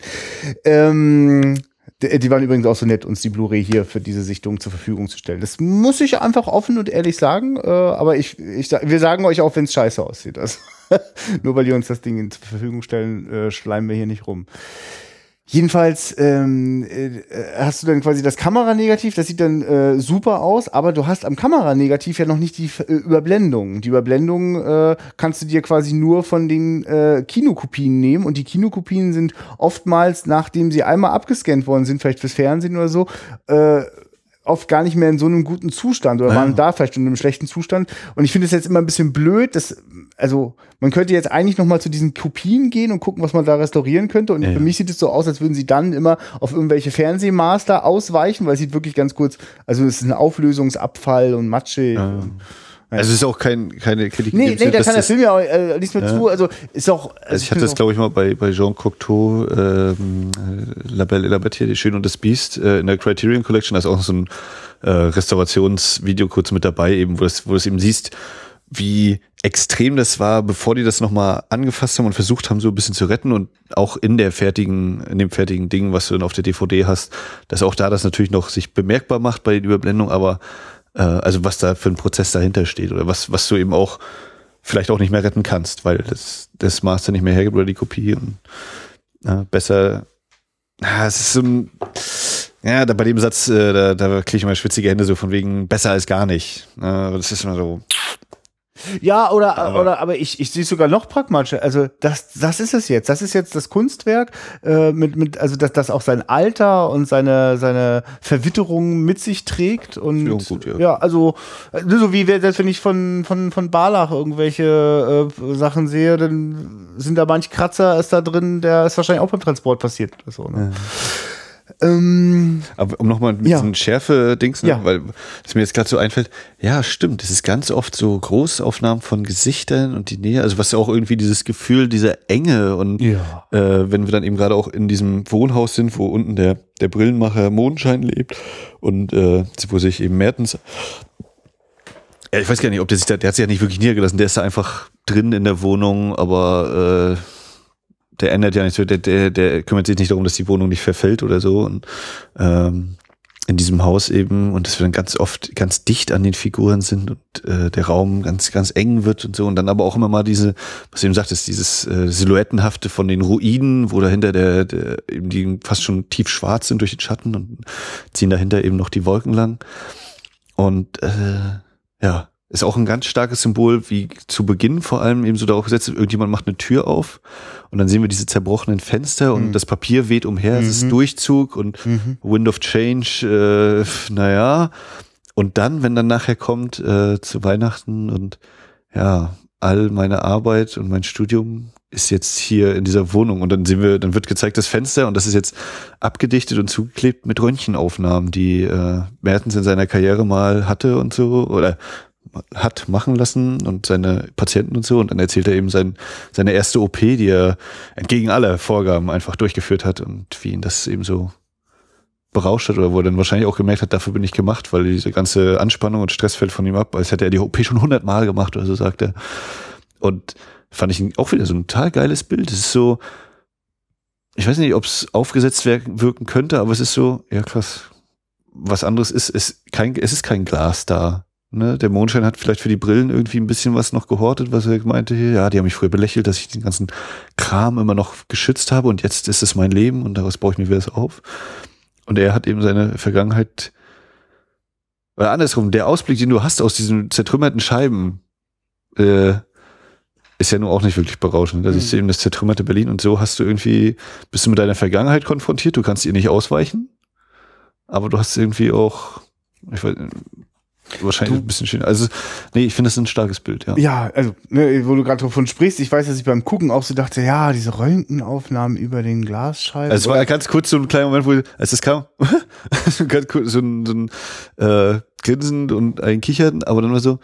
Ähm, die waren übrigens auch so nett, uns die Blu-ray hier für diese Sichtung zur Verfügung zu stellen. Das muss ich einfach offen und ehrlich sagen. Äh, aber ich, ich, wir sagen euch auch, wenn es scheiße aussieht. Also, nur weil die uns das Ding zur Verfügung stellen, äh, schleimen wir hier nicht rum. Jedenfalls ähm, äh, hast du dann quasi das Kameranegativ, das sieht dann äh, super aus, aber du hast am Kameranegativ ja noch nicht die äh, Überblendung. Die Überblendung äh, kannst du dir quasi nur von den äh, Kinokopien nehmen und die Kinokopien sind oftmals, nachdem sie einmal abgescannt worden sind, vielleicht fürs Fernsehen oder so, äh, oft gar nicht mehr in so einem guten Zustand oder Ja. waren da vielleicht in einem schlechten Zustand. Und ich finde es jetzt immer ein bisschen blöd, dass, also man könnte jetzt eigentlich noch mal zu diesen Kopien gehen und gucken, was man da restaurieren könnte. Und Ja. für mich sieht es so aus, als würden sie dann immer auf irgendwelche Fernsehmaster ausweichen, weil es sieht wirklich ganz kurz, also es ist ein Auflösungsabfall und Matsche. Also es ist auch kein, keine Kritik. Nee, nee, da kann der das- Film ja auch äh, nichts mehr zu. Also ist auch. Also ich hatte das, glaube ich, mal bei, bei Jean Cocteau, ähm, äh, La Belle et la Bête hier, Die Schöne und das Biest, äh, in der Criterion Collection, da ist auch so ein äh, Restaurationsvideo kurz mit dabei, eben, wo das, wo das eben siehst, wie extrem das war, bevor die das nochmal angefasst haben und versucht haben, so ein bisschen zu retten und auch in der fertigen, in dem fertigen Ding, was du dann auf der DVD hast, dass auch da das natürlich noch sich bemerkbar macht bei den Überblendungen, aber äh, also was da für ein Prozess dahinter steht oder was, was du eben auch vielleicht auch nicht mehr retten kannst, weil das, das Master nicht mehr hergibt oder die Kopie und äh, besser. Ah, es ist so ein, ja, da bei dem Satz, äh, da, da kriege ich immer schwitzige Hände so von wegen besser als gar nicht. Äh, das ist immer so. Ja, oder, Aber- oder aber ich, ich sehe es sogar noch pragmatischer. Also das, das ist es jetzt. Das ist jetzt das Kunstwerk, äh, mit, mit, also dass das auch sein Alter und seine, seine Verwitterung mit sich trägt. Und Ja, gut, ja. ja also äh, so wie selbst wenn ich von, von, von Barlach irgendwelche äh, Sachen sehe, dann sind da manch Kratzer ist da drin, der ist wahrscheinlich auch beim Transport passiert. So, ne? Ähm, Aber um nochmal mit Ja. diesen Schärfe-Dings, ne, Ja. weil es mir jetzt gerade so einfällt, ja, stimmt, es ist ganz oft so Großaufnahmen von Gesichtern und die Nähe, also was ja auch irgendwie dieses Gefühl dieser Enge und Ja. äh, wenn wir dann eben gerade auch in diesem Wohnhaus sind, wo unten der, der Brillenmacher Mondschein lebt und äh, wo sich eben Mertens ja, ich weiß gar nicht, ob der sich da, der hat sich ja nicht wirklich niedergelassen, der ist da einfach drin in der Wohnung, aber äh, der ändert ja nicht so, der, der, der kümmert sich nicht darum, dass die Wohnung nicht verfällt oder so. Und ähm, in diesem Haus eben und dass wir dann ganz oft ganz dicht an den Figuren sind und äh, der Raum ganz, ganz eng wird und so. Und dann aber auch immer mal diese, was du eben sagtest, dieses äh, Silhouettenhafte von den Ruinen, wo dahinter der, der eben die fast schon tief schwarz sind durch den Schatten und ziehen dahinter eben noch die Wolken lang. Und äh, ja, ist auch ein ganz starkes Symbol, wie zu Beginn vor allem eben so darauf gesetzt, irgendjemand macht eine Tür auf und dann sehen wir diese zerbrochenen Fenster und Mhm. das Papier weht umher, es ist Mhm. Durchzug und Mhm. Wind of Change, äh, naja. Und dann, wenn dann nachher kommt äh, zu Weihnachten und ja, all meine Arbeit und mein Studium ist jetzt hier in dieser Wohnung und dann sehen wir, dann wird gezeigt das Fenster und das ist jetzt abgedichtet und zugeklebt mit Röntgenaufnahmen, die äh, Mertens in seiner Karriere mal hatte und so oder hat machen lassen und seine Patienten und so und dann erzählt er eben sein, seine erste OP, die er entgegen aller Vorgaben einfach durchgeführt hat und wie ihn das eben so berauscht hat oder wo er dann wahrscheinlich auch gemerkt hat, dafür bin ich gemacht, weil diese ganze Anspannung und Stress fällt von ihm ab, als hätte er die OP schon hundertmal gemacht oder so, sagt er. Und fand ich auch wieder so ein total geiles Bild. Es ist so, ich weiß nicht, ob es aufgesetzt wirken, könnte, aber es ist so, ja krass. Was anderes ist, ist kein, es ist kein Glas da. Ne? Der Mondschein hat vielleicht für die Brillen irgendwie ein bisschen was noch gehortet, was er meinte hier. Ja, die haben mich früher belächelt, dass ich den ganzen Kram immer noch geschützt habe und jetzt ist es mein Leben und daraus baue ich mir wieder das auf. Und er hat eben seine Vergangenheit, oder andersrum, der Ausblick, den du hast aus diesen zertrümmerten Scheiben, äh, ist ja nun auch nicht wirklich berauschend. Da Mhm. siehst du eben das zertrümmerte Berlin und so hast du irgendwie, bist du mit deiner Vergangenheit konfrontiert, du kannst ihr nicht ausweichen, aber du hast irgendwie auch, ich weiß, wahrscheinlich Du- ein bisschen schön. Also, nee, ich finde das ein starkes Bild, ja. Ja, also, ne, wo du gerade davon sprichst, ich weiß, dass ich beim Gucken auch so dachte, ja, diese Röntgenaufnahmen über den Glasscheiben. Also es war ja ganz kurz so ein kleiner Moment, wo, als es kam, so ganz kurz so ein, so ein äh, Grinsen und ein Kichern, aber dann war so,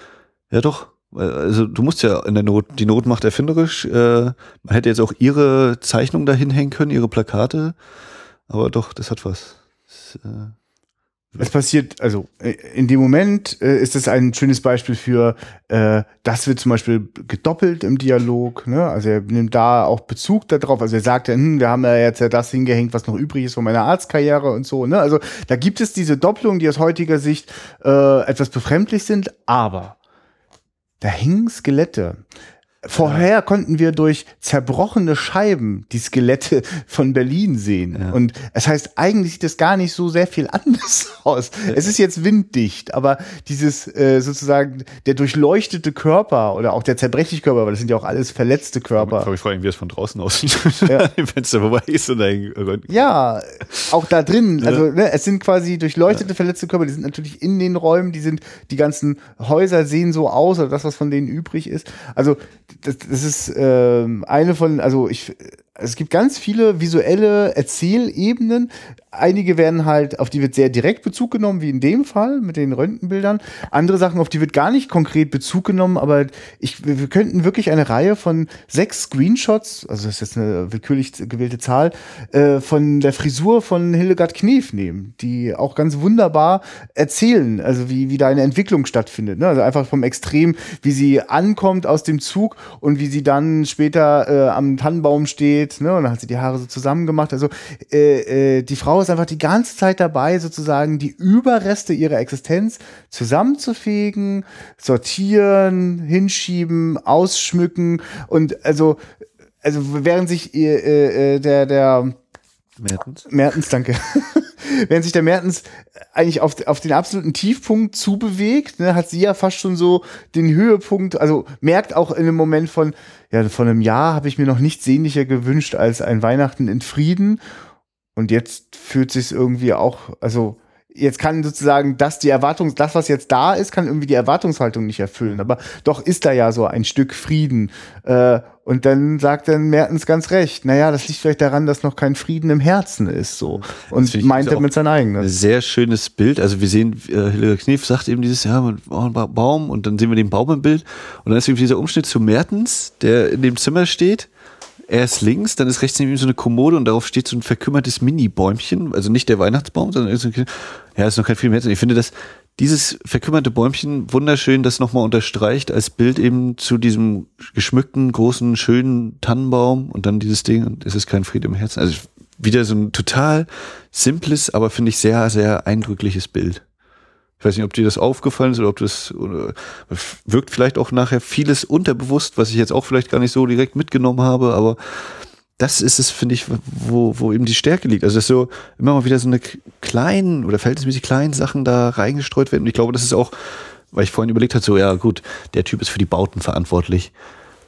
ja doch, also du musst ja in der Not, die Not macht erfinderisch, äh, man hätte jetzt auch ihre Zeichnung dahin hängen können, ihre Plakate, aber doch, das hat was. Das, äh, Es passiert, also äh, in dem Moment äh, ist es ein schönes Beispiel für, äh, das wird zum Beispiel gedoppelt im Dialog. Ne? Also er nimmt da auch Bezug darauf. Also er sagt ja, hm, wir haben ja jetzt ja das hingehängt, was noch übrig ist von meiner Arztkarriere und so. Ne? Also da gibt es diese Doppelungen, die aus heutiger Sicht äh, etwas befremdlich sind, aber da hängen Skelette. Vorher konnten wir durch zerbrochene Scheiben die Skelette von Berlin sehen. Ja. Und es heißt, eigentlich sieht es gar nicht so sehr viel anders aus. Es ist jetzt winddicht, aber dieses äh, sozusagen der durchleuchtete Körper oder auch der zerbrechliche Körper, weil das sind ja auch alles verletzte Körper. Ich frage mich, wie es von draußen aussieht, Ja. wenn vorbei ist und dann, Ja, auch da drin. Also ne, es sind quasi durchleuchtete verletzte Körper, die sind natürlich in den Räumen, die sind, die ganzen Häuser sehen so aus oder das, was von denen übrig ist. Also das, das ist ähm, eine von, also ich, es gibt ganz viele visuelle Erzählebenen. Einige werden halt, auf die wird sehr direkt Bezug genommen, wie in dem Fall mit den Röntgenbildern. Andere Sachen, auf die wird gar nicht konkret Bezug genommen, aber ich, wir könnten wirklich eine Reihe von sechs Screenshots, also das ist jetzt eine willkürlich gewählte Zahl, äh, von der Frisur von Hildegard Knef nehmen, die auch ganz wunderbar erzählen, also wie, wie da eine Entwicklung stattfindet. Ne? Also einfach vom Extrem, wie sie ankommt aus dem Zug und wie sie dann später äh, am Tannenbaum steht, ne? Und dann hat sie die Haare so zusammen gemacht. Also äh, äh, die Frau ist einfach die ganze Zeit dabei, sozusagen die Überreste ihrer Existenz zusammenzufegen, sortieren, hinschieben, ausschmücken und also also während sich ihr, äh, äh, der der Mertens. Mertens, danke. Während sich der Mertens eigentlich auf, auf den absoluten Tiefpunkt zubewegt, ne, hat sie ja fast schon so den Höhepunkt, also merkt auch in einem Moment von, ja, von einem Jahr habe ich mir noch nichts sehnlicher gewünscht als ein Weihnachten in Frieden. Und jetzt fühlt sich irgendwie auch, also jetzt kann sozusagen das die Erwartung, das, was jetzt da ist, kann irgendwie die Erwartungshaltung nicht erfüllen. Aber doch ist da ja so ein Stück Frieden. Äh, und dann sagt dann Mertens ganz recht, naja, das liegt vielleicht daran, dass noch kein Frieden im Herzen ist, so. Und meint damit sein Ein eigenes. sehr schönes Bild. Also wir sehen, äh, Hildegard Knef sagt eben dieses, ja, man braucht einen Baum und dann sehen wir den Baum im Bild und dann ist irgendwie dieser Umschnitt zu Mertens, der in dem Zimmer steht. Er ist links, dann ist rechts neben ihm so eine Kommode und darauf steht so ein verkümmertes Mini-Bäumchen, also nicht der Weihnachtsbaum, sondern ist ja, ist noch kein im Herzen. Ich finde, dass dieses verkümmerte Bäumchen wunderschön das nochmal unterstreicht als Bild eben zu diesem geschmückten, großen, schönen Tannenbaum und dann dieses Ding und es ist kein Friede im Herzen. Also wieder so ein total simples, aber finde ich sehr, sehr eindrückliches Bild. Ich weiß nicht, ob dir das aufgefallen ist oder ob das oder wirkt vielleicht auch nachher vieles unterbewusst, was ich jetzt auch vielleicht gar nicht so direkt mitgenommen habe, aber das ist es, finde ich, wo, wo eben die Stärke liegt. Also, dass so immer mal wieder so eine kleinen oder verhältnismäßig kleinen Sachen da reingestreut werden. Und ich glaube, das ist auch, weil ich vorhin überlegt habe, so, ja, gut, der Typ ist für die Bauten verantwortlich.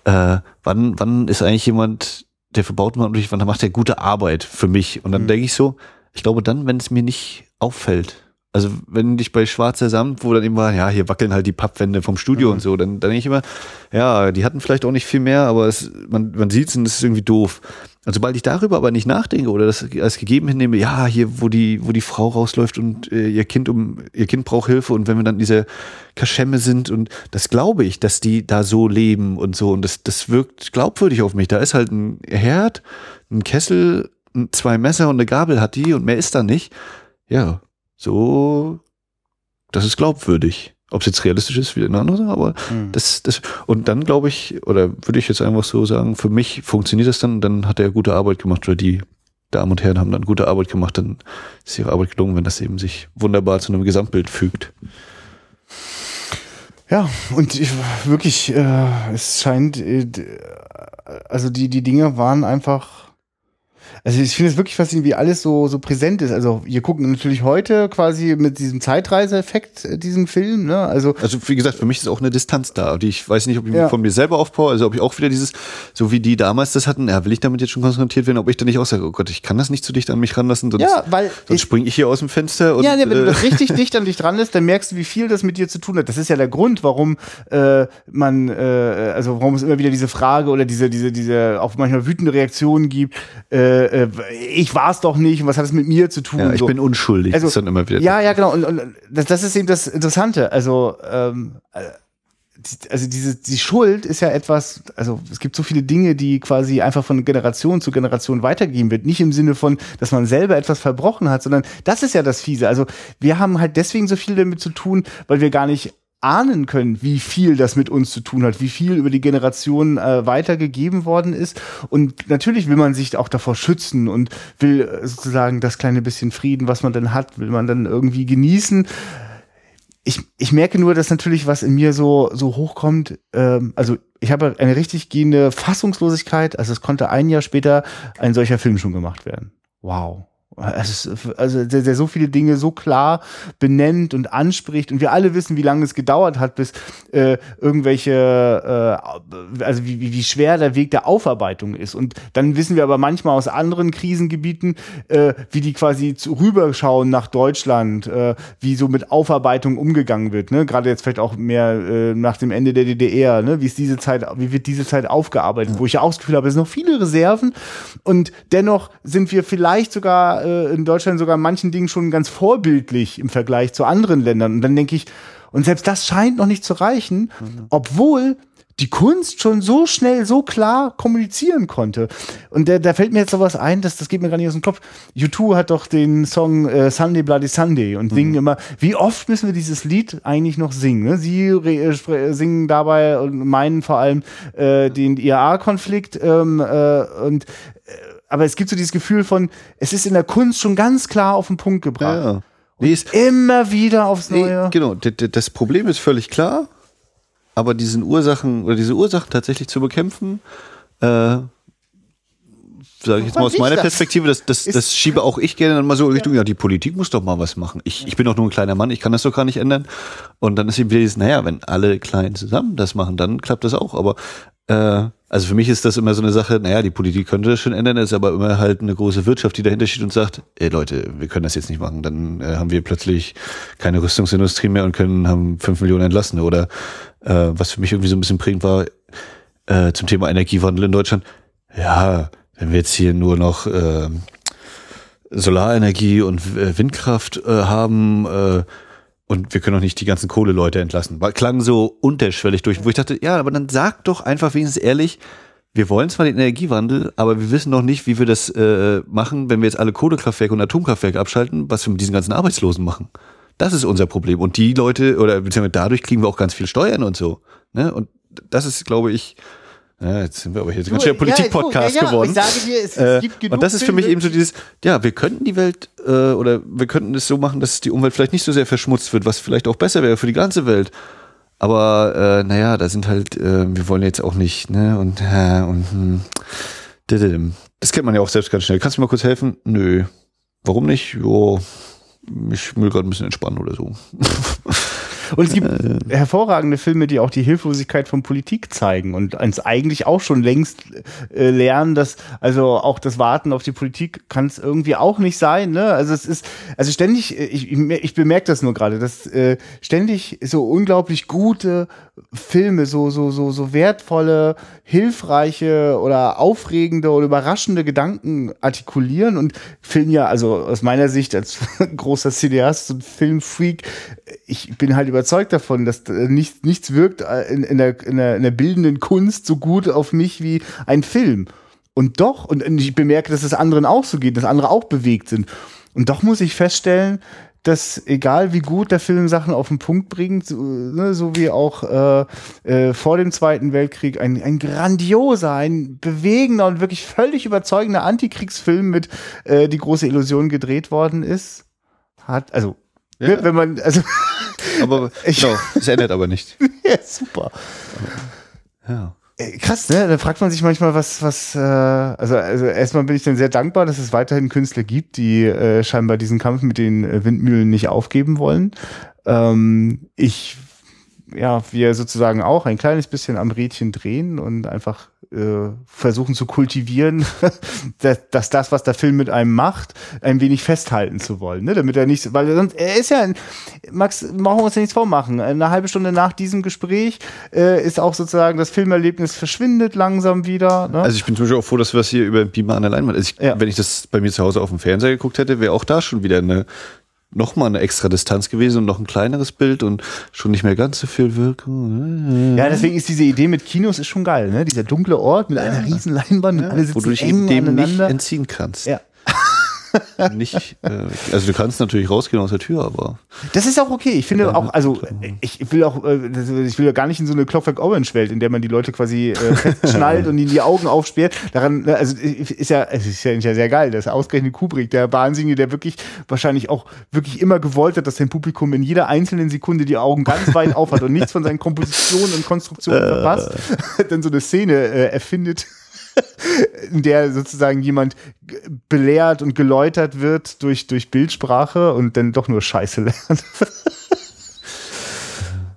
Äh, wann, wann ist eigentlich jemand, der für Bauten verantwortlich wann macht der gute Arbeit für mich? Und dann Mhm. denke ich so, ich glaube dann, wenn es mir nicht auffällt. Also wenn dich bei Schwarzer Samt, wo dann eben war, ja, hier wackeln halt die Pappwände vom Studio Mhm. und so, dann, dann denke ich immer, ja, die hatten vielleicht auch nicht viel mehr, aber es, man, man sieht es und es ist irgendwie doof. Und sobald ich darüber aber nicht nachdenke oder das als gegeben hinnehme, ja, hier, wo die, wo die Frau rausläuft und äh, ihr Kind um, ihr Kind braucht Hilfe und wenn wir dann in dieser Kaschemme sind und das glaube ich, dass die da so leben und so und das, das wirkt glaubwürdig auf mich. Da ist halt ein Herd, ein Kessel, zwei Messer und eine Gabel hat die und mehr ist da nicht. Ja, so, das ist glaubwürdig. Ob es jetzt realistisch ist, wieder eine andere Sache, aber Mhm. das, das, und dann glaube ich, oder würde ich jetzt einfach so sagen, für mich funktioniert das dann, dann hat er gute Arbeit gemacht oder die Damen und Herren haben dann gute Arbeit gemacht, dann ist ihre Arbeit gelungen, wenn das eben sich wunderbar zu einem Gesamtbild fügt. Ja, und ich, wirklich, äh, es scheint, äh, also die, die Dinge waren einfach Also ich finde es wirklich faszinierend, wie alles so, so präsent ist. Also wir gucken natürlich heute quasi mit diesem Zeitreiseeffekt äh, diesen Film. Ne? Also, Also wie gesagt, für mich ist auch eine Distanz da, die ich weiß nicht, ob ich Ja. von mir selber aufbaue, also ob ich auch wieder dieses, so wie die damals das hatten, ja, will ich damit jetzt schon konfrontiert werden, ob ich dann nicht auch sage, oh Gott, ich kann das nicht zu dicht an mich ranlassen, sonst, Ja, weil sonst springe ich hier aus dem Fenster und ja, ne, wenn du äh, das richtig dicht an dich dran ist, dann merkst du, wie viel das mit dir zu tun hat. Das ist ja der Grund, warum äh, man, äh, also warum es immer wieder diese Frage oder diese, diese, diese auch manchmal wütende Reaktionen gibt. Äh, äh, ich war es doch nicht und was hat es mit mir zu tun? ja, ich so. bin unschuldig, also, ist dann immer wieder. Ja, ja, genau. Und, und das, das ist eben das Interessante. Also, ähm, äh, also diese die Schuld ist ja etwas, also es gibt so viele Dinge, die quasi einfach von Generation zu Generation weitergegeben wird. Nicht im Sinne von, dass man selber etwas verbrochen hat, sondern das ist ja das Fiese. Also wir haben halt deswegen so viel damit zu tun, weil wir gar nicht ahnen können, wie viel das mit uns zu tun hat, wie viel über die Generationen äh, weitergegeben worden ist. Und natürlich will man sich auch davor schützen und will äh, sozusagen das kleine bisschen Frieden, was man dann hat, will man dann irgendwie genießen. Ich, ich merke nur, dass natürlich was in mir so, so hochkommt. Ähm, also ich habe eine richtig gehende Fassungslosigkeit. Also es konnte ein Jahr später ein solcher Film schon gemacht werden. Wow. Also, also der, der so viele Dinge so klar benennt und anspricht und wir alle wissen, wie lange es gedauert hat, bis äh, irgendwelche, äh, also wie, wie schwer der Weg der Aufarbeitung ist. Und dann wissen wir aber manchmal aus anderen Krisengebieten, äh, wie die quasi zu, rüberschauen nach Deutschland, äh, wie so mit Aufarbeitung umgegangen wird. Ne? Gerade jetzt vielleicht auch mehr äh, nach dem Ende der DDR, ne? wie ist diese Zeit, wie wird diese Zeit aufgearbeitet, wo ich ja auch das Gefühl habe, es sind noch viele Reserven und dennoch sind wir vielleicht sogar äh, in Deutschland sogar in manchen Dingen schon ganz vorbildlich im Vergleich zu anderen Ländern. Und dann denke ich, und selbst das scheint noch nicht zu reichen, obwohl die Kunst schon so schnell, so klar kommunizieren konnte. Und da, da fällt mir jetzt sowas ein, das, das geht mir gar nicht aus dem Kopf. U2 hat doch den Song äh, Sunday Bloody Sunday und singen immer, wie oft müssen wir dieses Lied eigentlich noch singen? Ne? Sie äh, spre- singen dabei und meinen vor allem äh, den IAA-Konflikt ähm, äh, und äh, aber es gibt so dieses Gefühl von, es ist in der Kunst schon ganz klar auf den Punkt gebracht. ja. Nee, ist, Immer wieder aufs nee, Neue. genau, d- d- das Problem ist völlig klar, aber diesen Ursachen oder diese Ursachen tatsächlich zu bekämpfen, äh, sage ich jetzt mal aus meiner das? Perspektive, das, das, das schiebe auch ich gerne dann mal so in Richtung, ja, die Politik muss doch mal was machen. Ich, ich bin doch nur ein kleiner Mann, ich kann das doch gar nicht ändern. Und dann ist eben wieder dieses, naja, wenn alle Kleinen zusammen das machen, dann klappt das auch. Aber äh, also für mich ist das immer so eine Sache, naja, die Politik könnte das schon ändern, ist aber immer halt eine große Wirtschaft, die dahinter steht und sagt, ey Leute, wir können das jetzt nicht machen. Dann äh, haben wir plötzlich keine Rüstungsindustrie mehr und können haben fünf Millionen entlassen. Oder äh, was für mich irgendwie so ein bisschen prägend war, äh, zum Thema Energiewandel in Deutschland. Ja, wenn wir jetzt hier nur noch äh, Solarenergie und äh, Windkraft äh, haben äh, und wir können auch nicht die ganzen Kohleleute entlassen. Klang so unterschwellig durch, wo ich dachte, ja, aber dann sag doch einfach wenigstens ehrlich, wir wollen zwar den Energiewandel, aber wir wissen noch nicht, wie wir das äh, machen, wenn wir jetzt alle Kohlekraftwerke und Atomkraftwerke abschalten, was wir mit diesen ganzen Arbeitslosen machen. Das ist unser Problem. Und die Leute, oder beziehungsweise dadurch kriegen wir auch ganz viel Steuern und so. Ne? Und das ist, glaube ich, ja, jetzt sind wir aber hier ganz schön Politik-Podcast ja, ja, geworden. Ich sage dir, es, es Äh, genug und das ist für mich eben so dieses, ja, wir könnten die Welt äh, oder wir könnten es so machen, dass die Umwelt vielleicht nicht so sehr verschmutzt wird, was vielleicht auch besser wäre für die ganze Welt. Aber äh, naja, da sind halt, äh, wir wollen jetzt auch nicht, ne? Und, äh, und hm, das kennt man ja auch selbst ganz schnell. Kannst du mir mal kurz helfen? Nö. Warum nicht? Jo, ich will gerade ein bisschen entspannen oder so. Und es gibt hervorragende Filme, die auch die Hilflosigkeit von Politik zeigen und uns eigentlich auch schon längst äh, lernen, dass also auch das Warten auf die Politik kann es irgendwie auch nicht sein. Ne? Also es ist also ständig, äh, ich, ich bemerke das nur gerade, dass äh, ständig so unglaublich gute Filme, so so so so wertvolle, hilfreiche oder aufregende oder überraschende Gedanken artikulieren und Film ja, also aus meiner Sicht als großer Cineast und Filmfreak, ich bin halt überzeugt davon, dass äh, nichts, nichts wirkt äh, in, in, der, in, der, in der bildenden Kunst so gut auf mich wie ein Film. Und doch, und ich bemerke, dass es anderen auch so geht, dass andere auch bewegt sind. Und doch muss ich feststellen, dass egal wie gut der Film Sachen auf den Punkt bringt, so, ne, so wie auch äh, äh, vor dem Zweiten Weltkrieg ein, ein grandioser, ein bewegender und wirklich völlig überzeugender Antikriegsfilm mit äh, die große Illusion gedreht worden ist, hat, also ne, wenn man, also Aber Ich- genau, es ändert aber nicht. ja, super. Ja. Äh, krass, ne? Da fragt man sich manchmal, was, was, äh, also, also erstmal bin ich dann sehr dankbar, dass es weiterhin Künstler gibt, die äh, scheinbar diesen Kampf mit den äh, Windmühlen nicht aufgeben wollen. Ähm, ich, ja, wir sozusagen auch ein kleines bisschen am Rädchen drehen und einfach äh, versuchen zu kultivieren, dass, dass, das, was der Film mit einem macht, ein wenig festhalten zu wollen, ne? damit er nicht, weil sonst, er ist ja, Max, machen wir uns ja nichts vormachen. Eine halbe Stunde nach diesem Gespräch äh, ist auch sozusagen das Filmerlebnis verschwindet langsam wieder. Ne? Also ich bin zum Beispiel auch froh, dass wir das hier über Beamer an der Leinwand, also ich, ja. wenn ich das bei mir zu Hause auf dem Fernseher geguckt hätte, wäre auch da schon wieder eine noch mal eine extra Distanz gewesen und noch ein kleineres Bild und schon nicht mehr ganz so viel Wirkung. Ja, deswegen ist diese Idee mit Kinos ist schon geil, ne? Dieser dunkle Ort mit einer riesen Leinwand, ja, wo du dich eng dem nicht entziehen kannst. Ja nicht, äh, also du kannst natürlich rausgehen aus der Tür, aber. Das ist auch okay. Ich finde auch, also ich will auch, äh, ich will ja gar nicht in so eine Clockwork Orange Welt, in der man die Leute quasi äh, schnallt und ihnen die Augen aufsperrt. Daran, ne, also ist ja, es ist ja sehr geil, dass ausgerechnet Kubrick, der Wahnsinnige, der wirklich wahrscheinlich auch wirklich immer gewollt hat, dass sein Publikum in jeder einzelnen Sekunde die Augen ganz weit auf hat und nichts von seinen Kompositionen und Konstruktionen verpasst, dann so eine Szene äh, erfindet in der sozusagen jemand belehrt und geläutert wird durch, durch Bildsprache und dann doch nur Scheiße lernt.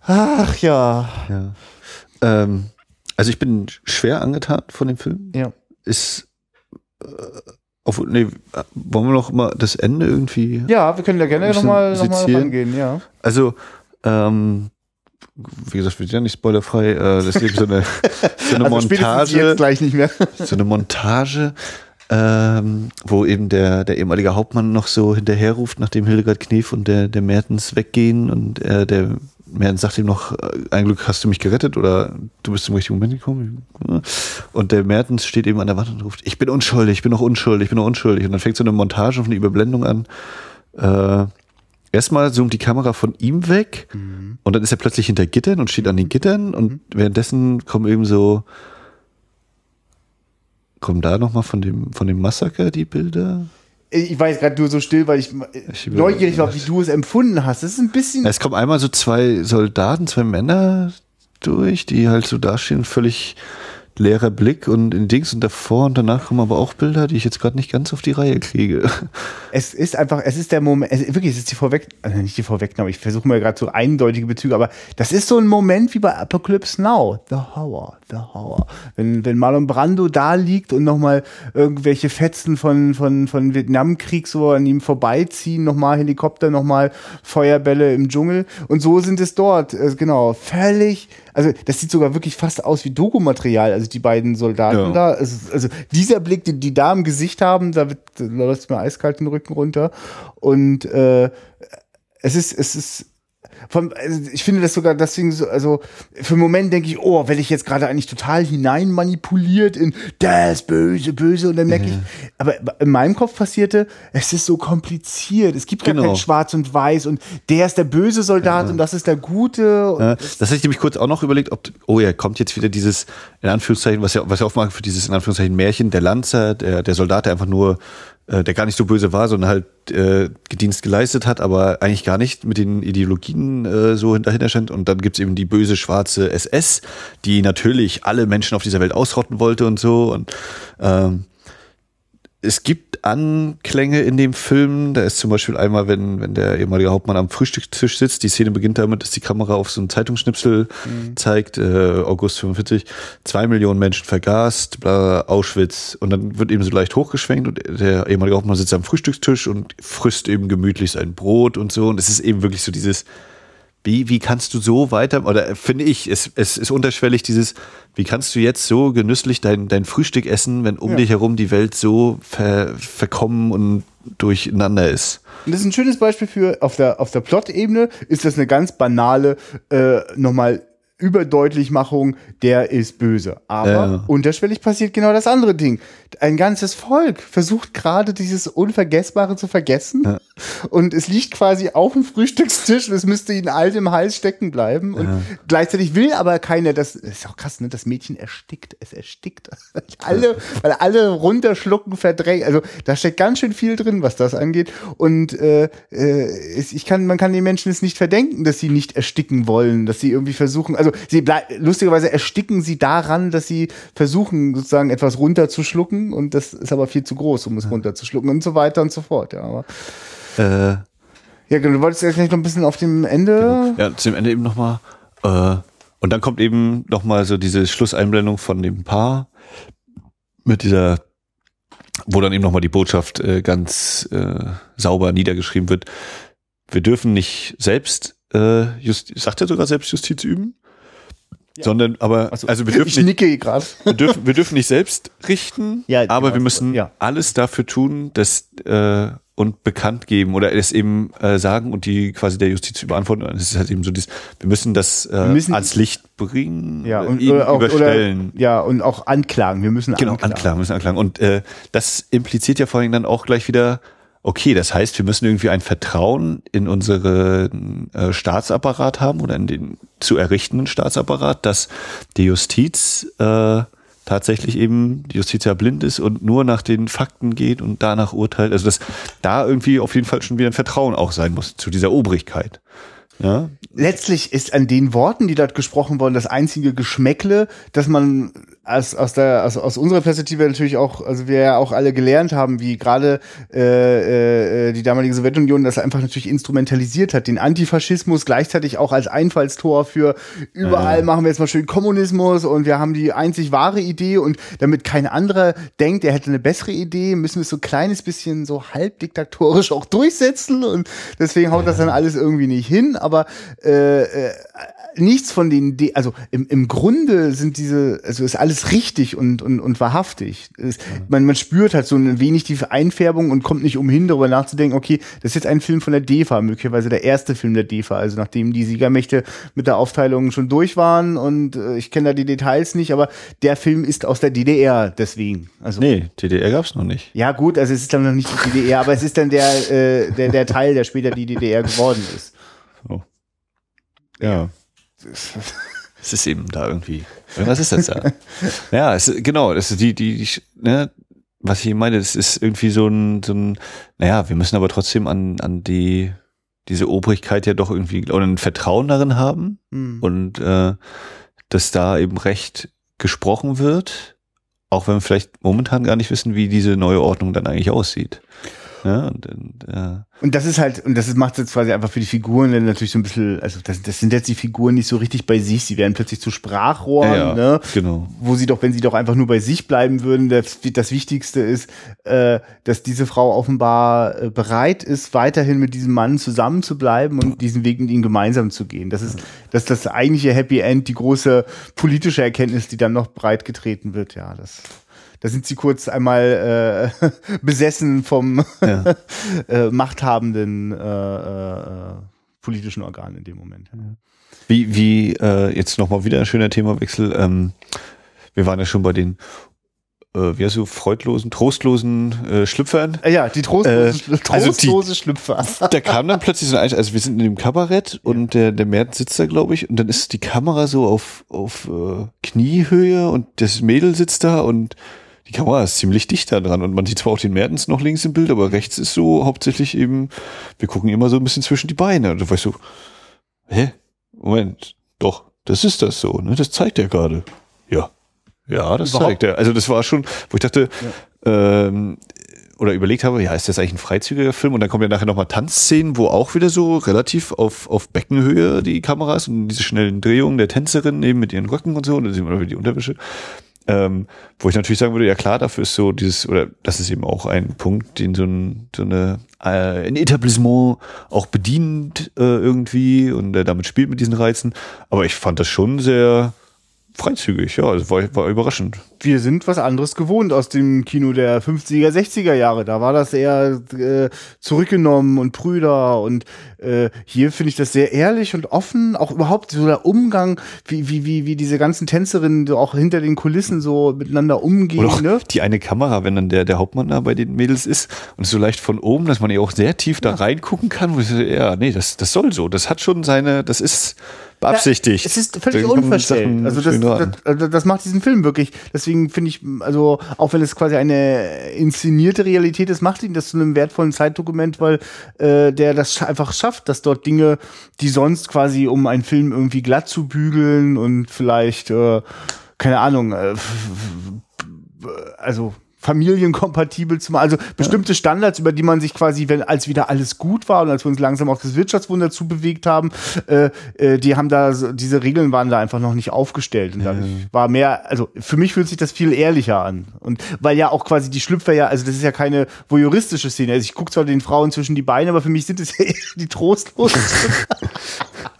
Ach ja. ja. Ähm, also ich bin schwer angetan von dem Film. Ja. Ist äh, auf, nee, wollen wir noch mal das Ende irgendwie? Ja, wir können da gerne nochmal noch mal rangehen, ja. Also, ähm, wie gesagt, wir sind ja nicht spoilerfrei, äh, das ist eben so eine, so eine also Montage. Jetzt gleich nicht mehr. so eine Montage, ähm, wo eben der, der ehemalige Hauptmann noch so hinterherruft, nachdem Hildegard Knef und der, der Mertens weggehen und äh, der Mertens sagt ihm noch, äh, ein Glück hast du mich gerettet oder du bist im richtigen Moment gekommen. Und der Mertens steht eben an der Wand und ruft, ich bin unschuldig, ich bin noch unschuldig, ich bin noch unschuldig. Und dann fängt so eine Montage auf eine Überblendung an. Äh, erstmal zoomt die Kamera von ihm weg mhm. und dann ist er plötzlich hinter Gittern und steht an den Gittern und mhm. währenddessen kommen eben so kommen da nochmal von dem von dem Massaker die Bilder ich weiß gerade nur so still, weil ich, ich neugierig war, wie du es empfunden hast. Das ist ein bisschen. Es kommen einmal so zwei Soldaten, zwei Männer durch, die halt so dastehen, völlig leerer Blick und in Dings und davor und danach kommen aber auch Bilder, die ich jetzt gerade nicht ganz auf die Reihe kriege. Es ist einfach, es ist der Moment, es, wirklich, es ist die Vorweg, also nicht die Vorwegnahme, ich versuche mal gerade so eindeutige Bezüge, aber das ist so ein Moment wie bei Apocalypse Now. The Horror, the Horror. Wenn, wenn Marlon Brando da liegt und nochmal irgendwelche Fetzen von, von, von Vietnamkrieg so an ihm vorbeiziehen, nochmal Helikopter, nochmal Feuerbälle im Dschungel und so sind es dort, genau, völlig also das sieht sogar wirklich fast aus wie Dokumaterial, also die beiden Soldaten ja. da. Also, also, dieser Blick, den die da im Gesicht haben, da, wird, da läuft mir eiskalt den Rücken runter. Und äh, es ist, es ist von, also ich finde das sogar deswegen so, also für einen Moment denke ich, oh, werde ich jetzt gerade eigentlich total hinein manipuliert in das böse, böse und dann merke mhm. ich, aber in meinem Kopf passierte, es ist so kompliziert, es gibt gar genau. kein Schwarz und Weiß und der ist der böse Soldat ja. und das ist der Gute. Ja, das, das hätte ich nämlich kurz auch noch überlegt, ob, oh ja, kommt jetzt wieder dieses, in Anführungszeichen, was ja, was ja aufmacht für dieses, in Anführungszeichen Märchen, der Lanzer, der, der Soldat, der einfach nur äh, der gar nicht so böse war, sondern halt äh, Dienst geleistet hat, aber eigentlich gar nicht mit den Ideologien äh, so dahinter stand. Und dann gibt's eben die böse schwarze SS, die natürlich alle Menschen auf dieser Welt ausrotten wollte und so. Und ähm, es gibt Anklänge in dem Film. Da ist zum Beispiel einmal, wenn, wenn der ehemalige Hauptmann am Frühstückstisch sitzt. Die Szene beginnt damit, dass die Kamera auf so einen Zeitungsschnipsel mhm. zeigt, äh, August 45, zwei Millionen Menschen vergast, bla, Auschwitz. Und dann wird eben so leicht hochgeschwenkt und der ehemalige Hauptmann sitzt am Frühstückstisch und frisst eben gemütlich sein Brot und so. Und es ist eben wirklich so dieses, wie, wie kannst du so weiter, oder finde ich, es, es ist unterschwellig dieses, wie kannst du jetzt so genüsslich dein, dein Frühstück essen, wenn um ja. dich herum die Welt so ver, verkommen und durcheinander ist? Und das ist ein schönes Beispiel für, auf der, auf der Plot-Ebene ist das eine ganz banale, äh, nochmal Überdeutlichmachung, der ist böse. Aber ja. unterschwellig passiert genau das andere Ding. Ein ganzes Volk versucht gerade dieses Unvergessbare zu vergessen. Ja und es liegt quasi auf dem Frühstückstisch und es müsste ihnen alt im Hals stecken bleiben. Und ja. gleichzeitig will aber keiner, das ist auch krass, ne? Das Mädchen erstickt, es erstickt. alle, weil alle runterschlucken, verdrängen. Also da steckt ganz schön viel drin, was das angeht. Und äh, äh, ich kann, man kann den Menschen es nicht verdenken, dass sie nicht ersticken wollen, dass sie irgendwie versuchen, also sie lustigerweise ersticken sie daran, dass sie versuchen, sozusagen etwas runterzuschlucken und das ist aber viel zu groß, um es runterzuschlucken und so weiter und so fort. Ja, aber äh, ja, genau, du wolltest ja vielleicht noch ein bisschen auf dem Ende. Genau. Ja, zu dem Ende eben nochmal. Äh, und dann kommt eben nochmal so diese Schlusseinblendung von dem Paar mit dieser, wo dann eben nochmal die Botschaft äh, ganz äh, sauber niedergeschrieben wird. Wir dürfen nicht selbst, äh, just, sagt er sogar selbst Justiz üben? Ja. Sondern aber, also, also wir dürfen ich nicke gerade. Wir dürfen, wir dürfen nicht selbst richten, ja, aber genau, wir müssen ja. alles dafür tun, dass äh, und bekannt geben oder es eben äh, sagen und die quasi der Justiz überantworten. Es ist halt eben so dieses, wir müssen das äh, müssen, ans Licht bringen, ja, und, oder auch, überstellen. Oder, ja, und auch anklagen. Wir müssen genau, anklagen. anklagen müssen anklagen. Und äh, das impliziert ja vor allem dann auch gleich wieder, okay, das heißt, wir müssen irgendwie ein Vertrauen in unseren äh, Staatsapparat haben oder in den zu errichtenden Staatsapparat, dass die Justiz äh, tatsächlich eben die Justiz ja blind ist und nur nach den Fakten geht und danach urteilt. Also dass da irgendwie auf jeden Fall schon wieder ein Vertrauen auch sein muss zu dieser Obrigkeit. Ja. Letztlich ist an den Worten, die dort gesprochen wurden, das einzige Geschmäckle, dass man aus, aus, der, aus, aus unserer Perspektive natürlich auch, also wir ja auch alle gelernt haben, wie gerade äh, äh, die damalige Sowjetunion das einfach natürlich instrumentalisiert hat, den Antifaschismus gleichzeitig auch als Einfallstor für überall ja. machen wir jetzt mal schön Kommunismus und wir haben die einzig wahre Idee und damit kein anderer denkt, er hätte eine bessere Idee, müssen wir es so ein kleines bisschen so halb diktatorisch auch durchsetzen und deswegen haut das dann alles irgendwie nicht hin, aber äh, äh, nichts von den, De also im, im Grunde sind diese, also ist alles richtig und, und, und wahrhaftig. Es, man, man spürt halt so ein wenig die Einfärbung und kommt nicht umhin, darüber nachzudenken, okay, das ist jetzt ein Film von der DEFA, möglicherweise der erste Film der DEFA, also nachdem die Siegermächte mit der Aufteilung schon durch waren und äh, ich kenne da die Details nicht, aber der Film ist aus der DDR, deswegen. Also, nee, DDR gab's noch nicht. Ja gut, also es ist dann noch nicht die DDR, aber es ist dann der, äh, der, der Teil, der später die DDR geworden ist. Oh. Ja es ist eben da irgendwie. Was ist das da? ja, es, genau, das ist die, die, die ne, was ich meine, das ist irgendwie so ein, so ein, naja, wir müssen aber trotzdem an, an die, diese Obrigkeit ja doch irgendwie oder ein Vertrauen darin haben mhm. und äh, dass da eben recht gesprochen wird, auch wenn wir vielleicht momentan gar nicht wissen, wie diese neue Ordnung dann eigentlich aussieht. Ja, und, und, ja. und das ist halt, und das macht jetzt quasi einfach für die Figuren dann natürlich so ein bisschen, also das, das sind jetzt die Figuren nicht so richtig bei sich, sie werden plötzlich zu Sprachrohren, ja, ne? Genau. Wo sie doch, wenn sie doch einfach nur bei sich bleiben würden, das, das Wichtigste ist, äh, dass diese Frau offenbar äh, bereit ist, weiterhin mit diesem Mann zusammen zu bleiben und diesen Weg mit ihm gemeinsam zu gehen. Das ist, das ist das eigentliche Happy End, die große politische Erkenntnis, die dann noch breit getreten wird, ja, das. Da sind sie kurz einmal äh, besessen vom ja. äh, machthabenden äh, äh, politischen Organ in dem Moment. Wie, wie äh, jetzt nochmal wieder ein schöner Themawechsel. Ähm, wir waren ja schon bei den äh, wie heißt du, freudlosen, trostlosen äh, Schlüpfern. Ja, die trostlosen, äh, trostlose also die, Schlüpfer. Da kam dann plötzlich so ein, also wir sind in dem Kabarett ja. und der, der Merten sitzt da, glaube ich, und dann ist die Kamera so auf, auf äh, Kniehöhe und das Mädel sitzt da und die Kamera ist ziemlich dicht da dran und man sieht zwar auch den Mertens noch links im Bild, aber rechts ist so hauptsächlich eben, wir gucken immer so ein bisschen zwischen die Beine. Und du weißt so, hä? Moment, doch, das ist das so, ne? Das zeigt er gerade. Ja. Ja, das Überhaupt? zeigt er. Also das war schon, wo ich dachte, ja. ähm, oder überlegt habe, ja, ist das eigentlich ein freizügiger Film? Und dann kommen ja nachher nochmal Tanzszenen, wo auch wieder so relativ auf, auf Beckenhöhe die Kamera ist und diese schnellen Drehungen der Tänzerin eben mit ihren Röcken und so, und dann sieht man wieder die Unterwäsche. Ähm, wo ich natürlich sagen würde, ja klar, dafür ist so dieses, oder das ist eben auch ein Punkt, den so, ein, so eine, äh, ein Etablissement auch bedient äh, irgendwie und äh, damit spielt mit diesen Reizen. Aber ich fand das schon sehr freizügig, ja, also war, war überraschend. Wir sind was anderes gewohnt aus dem Kino der 50er, 60er Jahre. Da war das eher äh, zurückgenommen und Brüder und äh, hier finde ich das sehr ehrlich und offen. Auch überhaupt so der Umgang, wie, wie, wie, wie diese ganzen Tänzerinnen so auch hinter den Kulissen so miteinander umgehen. Oder Ne? die eine Kamera, wenn dann der, der Hauptmann da bei den Mädels ist und so leicht von oben, dass man ja auch sehr tief da reingucken kann, wo ich so, ja, nee, das, das soll so. Das hat schon seine, das ist beabsichtigt. Ja, es ist völlig. Sachen Also das, das, also das macht diesen Film wirklich. Deswegen finde ich, also auch wenn es quasi eine inszenierte Realität ist, macht ihn das zu einem wertvollen Zeitdokument, weil äh, der das einfach schafft, dass dort Dinge, die sonst quasi um einen Film irgendwie glatt zu bügeln und vielleicht, äh, keine Ahnung, äh, also familienkompatibel zu machen. Also bestimmte Standards, über die man sich quasi, wenn als wieder alles gut war und als wir uns langsam auf das Wirtschaftswunder zubewegt haben, äh, äh, die haben da so, diese Regeln waren da einfach noch nicht aufgestellt und dadurch war mehr, also für mich fühlt sich das viel ehrlicher an und weil ja auch quasi die Schlüpfer ja, also das ist ja keine voyeuristische Szene. Also ich gucke zwar den Frauen zwischen die Beine, aber für mich sind es ja eher die trostlosen.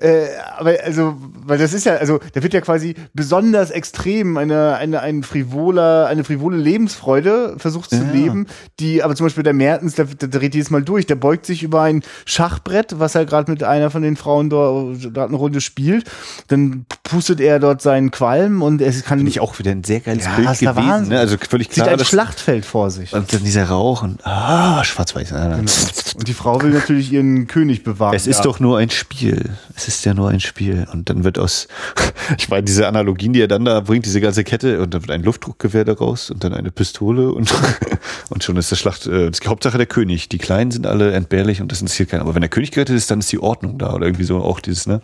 Äh, aber also, weil das ist ja, also da wird ja quasi besonders extrem eine, eine, ein frivoler, eine frivole Lebensfreude versucht zu Ja. leben, die, aber zum Beispiel der Mertens, der, der dreht jedes Mal durch, der beugt sich über ein Schachbrett, was er gerade mit einer von den Frauen dort gerade eine Runde spielt, dann pustet er dort seinen Qualm und es kann Finde ich auch wieder ein sehr geiles Ja, Bild gewesen. Wahnsinn. Ne? Also völlig sieht klar, ein dass- Schlachtfeld vor sich. und dann dieser Rauch und ah, schwarz-weiß. Ah, Genau. Und die Frau will natürlich ihren König bewahren. Es ist Ja. doch nur ein Spiel. Es ist ja nur ein Spiel. Und dann wird aus, ich meine, diese Analogien, die er dann da bringt, diese ganze Kette, und dann wird ein Luftdruckgewehr daraus und dann eine Pistole und, und schon ist das Schlacht, äh, das ist die Hauptsache der König. Die Kleinen sind alle entbehrlich und das interessiert keinen. Aber wenn der König gerettet ist, dann ist die Ordnung da oder irgendwie so auch dieses, ne?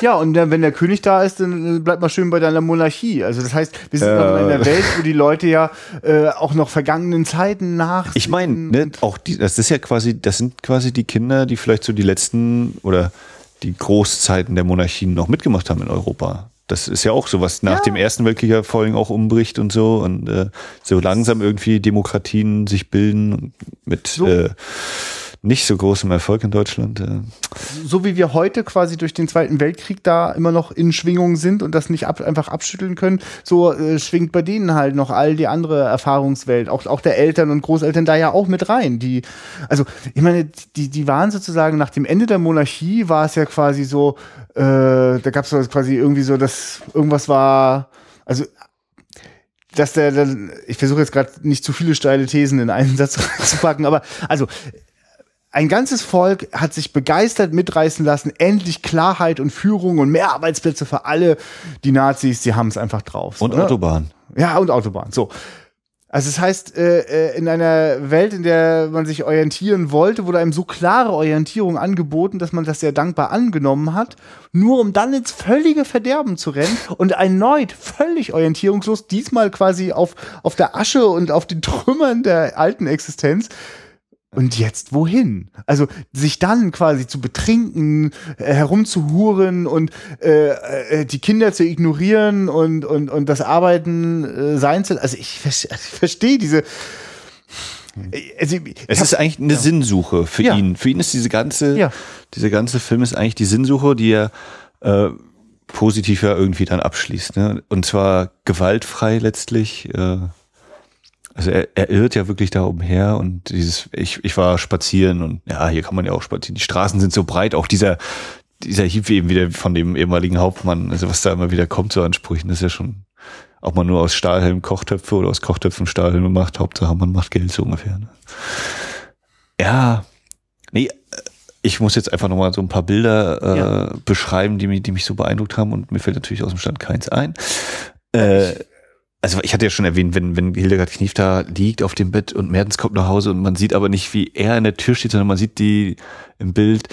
Ja, und dann, wenn der König da ist, dann äh, bleibt mal schön bei deiner Monarchie. Also das heißt, wir sind noch in einer Welt, wo die Leute ja äh, auch noch vergangenen Zeiten nach. Ich meine, ne, auch die, das ist ja quasi, das sind quasi die Kinder, die vielleicht so die letzten oder die Großzeiten der Monarchien noch mitgemacht haben in Europa. Das ist ja auch so, was nach Ja. dem Ersten Weltkrieg ja vor allem auch umbricht und so und äh, so langsam irgendwie Demokratien sich bilden mit So. äh, nicht so großem Erfolg in Deutschland. So wie wir heute quasi durch den Zweiten Weltkrieg da immer noch in Schwingung sind und das nicht ab, einfach abschütteln können, so äh, schwingt bei denen halt noch all die andere Erfahrungswelt, auch, auch der Eltern und Großeltern da ja auch mit rein. Die, also ich meine, die, die waren sozusagen nach dem Ende der Monarchie war es ja quasi so, äh, da gab es quasi irgendwie so, dass irgendwas war, also dass der dann, ich versuche jetzt gerade nicht zu viele steile Thesen in einen Satz reinzupacken, aber also ein ganzes Volk hat sich begeistert mitreißen lassen, endlich Klarheit und Führung und mehr Arbeitsplätze für alle. Die Nazis, die haben es einfach drauf. Und ne? Autobahn. Ja, und Autobahn. So. Also das heißt, äh, äh, in einer Welt, in der man sich orientieren wollte, wurde einem so klare Orientierung angeboten, dass man das sehr dankbar angenommen hat, nur um dann ins völlige Verderben zu rennen und erneut völlig orientierungslos, diesmal quasi auf, auf der Asche und auf den Trümmern der alten Existenz. Und jetzt wohin? Also sich dann quasi zu betrinken, äh, herumzuhuren und äh, äh, die Kinder zu ignorieren und, und, und das Arbeiten äh, sein zu Also ich, vers- ich verstehe diese. Also, ich Es hab- ist eigentlich eine Sinnsuche für Ja. ihn. Für ihn ist diese ganze, Ja. dieser ganze Film ist eigentlich die Sinnsuche, die er äh, positiv ja irgendwie dann abschließt. Ne? Und zwar gewaltfrei letztlich. Äh, also er, er irrt ja wirklich da umher und dieses, ich, ich war spazieren und ja, hier kann man ja auch spazieren. Die Straßen sind so breit, auch dieser, dieser Hieb eben wieder von dem ehemaligen Hauptmann, also was da immer wieder kommt so an Sprüchen, das ist ja schon, ob man nur aus Stahlhelm Kochtöpfe oder aus Kochtöpfen Stahlhelme macht, Hauptsache man macht Geld so ungefähr. Ne? Ja, nee, ich muss jetzt einfach nochmal so ein paar Bilder äh, Ja. beschreiben, die mich, die mich so beeindruckt haben und mir fällt natürlich aus dem Stand keins ein. Äh, also ich hatte ja schon erwähnt, wenn, wenn Hildegard Knief da liegt auf dem Bett und Mertens kommt nach Hause und man sieht aber nicht, wie er in der Tür steht, sondern man sieht die im Bild,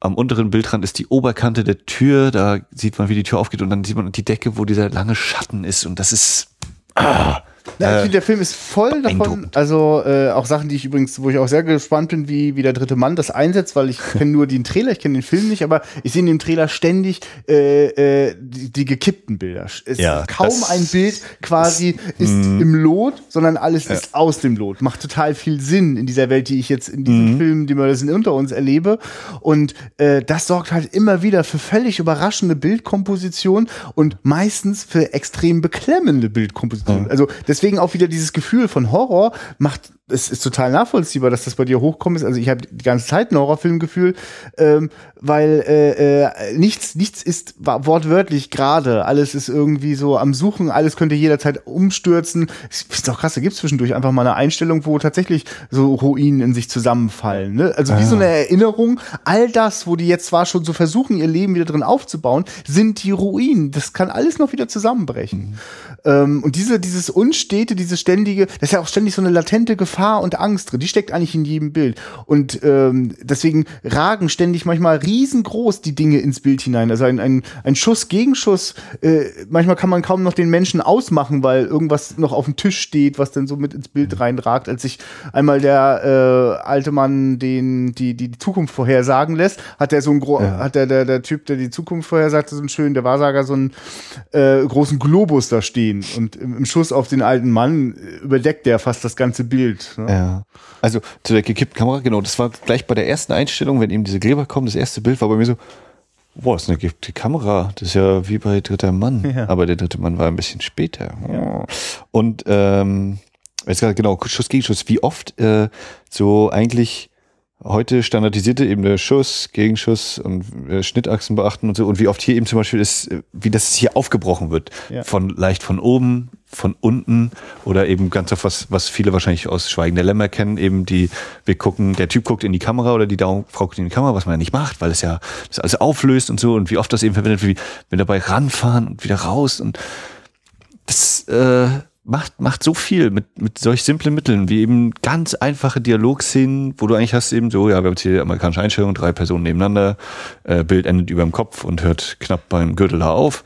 am unteren Bildrand ist die Oberkante der Tür, da sieht man, wie die Tür aufgeht und dann sieht man die Decke, wo dieser lange Schatten ist und das ist, ah, Ja, ich finde, der Film ist voll davon. Also äh, auch Sachen, die ich übrigens, wo ich auch sehr gespannt bin, wie, wie der dritte Mann das einsetzt, weil ich kenne nur den Trailer, ich kenne den Film nicht, aber ich sehe in dem Trailer ständig äh, äh, die, die gekippten Bilder. Es Ja, ist kaum ein Bild quasi ist Mhm. im Lot, sondern alles ist aus dem Lot. Macht total viel Sinn in dieser Welt, die ich jetzt in Mhm. diesen Filmen, die wir sind unter uns erlebe. Und äh, das sorgt halt immer wieder für völlig überraschende Bildkomposition und meistens für extrem beklemmende Bildkomposition. Also deswegen auch wieder dieses Gefühl von Horror macht es ist total nachvollziehbar, dass das bei dir hochkommt. ist. Also ich habe die ganze Zeit ein Horrorfilmgefühl, ähm, weil äh, äh, nichts, nichts ist wortwörtlich gerade. Alles ist irgendwie so am Suchen, alles könnte jederzeit umstürzen. Finde auch krass, da gibt es zwischendurch einfach mal eine Einstellung, wo tatsächlich so Ruinen in sich zusammenfallen. Ne? Also wie so eine Erinnerung, all das, wo die jetzt zwar schon so versuchen, ihr Leben wieder drin aufzubauen, sind die Ruinen. Das kann alles noch wieder zusammenbrechen. Ähm, und diese, dieses Unstete, dieses ständige, das ist ja auch ständig so eine latente Gefahr und Angst drin. Die steckt eigentlich in jedem Bild. Und ähm, deswegen ragen ständig manchmal riesengroß die Dinge ins Bild hinein. Also ein, ein, ein Schuss, Gegenschuss. Äh, manchmal kann man kaum noch den Menschen ausmachen, weil irgendwas noch auf dem Tisch steht, was dann so mit ins Bild reinragt. Als sich einmal der äh, alte Mann den die die Zukunft vorhersagen lässt, hat der so ein gro hat der, der der Typ, der die Zukunft vorhersagt, so einen schönen, der Wahrsager so einen äh, großen Globus da stehen und im, im Schuss auf den alten Mann äh, überdeckt der fast das ganze Bild. Ne? Ja. Also zu der gekippten Kamera, genau, das war gleich bei der ersten Einstellung, wenn eben diese Gräber kommen, das erste Bild war bei mir so, boah, das ist eine gekippte Kamera. Das ist ja wie bei Dritter Mann. Ja. Aber der dritte Mann war ein bisschen später. Und ähm, jetzt gerade genau, Schuss gegen Schuss, wie oft äh, so eigentlich heute standardisierte eben der Schuss, Gegenschuss und äh, Schnittachsen beachten und so und wie oft hier eben zum Beispiel ist, wie das hier aufgebrochen wird. Ja. Von leicht von oben, von unten oder eben ganz auf was, was viele wahrscheinlich aus Schweigen der Lämmer kennen, eben die, wir gucken, der Typ guckt in die Kamera oder die Frau guckt in die Kamera, was man ja nicht macht, weil es ja das alles auflöst und so und wie oft das eben verwendet wird, wie wenn dabei ranfahren und wieder raus und das äh, macht, macht so viel mit, mit solch simplen Mitteln, wie eben ganz einfache Dialogszenen, wo du eigentlich hast eben so, ja, wir haben jetzt hier amerikanische Einstellung, drei Personen nebeneinander, äh, Bild endet über dem Kopf und hört knapp beim Gürtelhaar auf.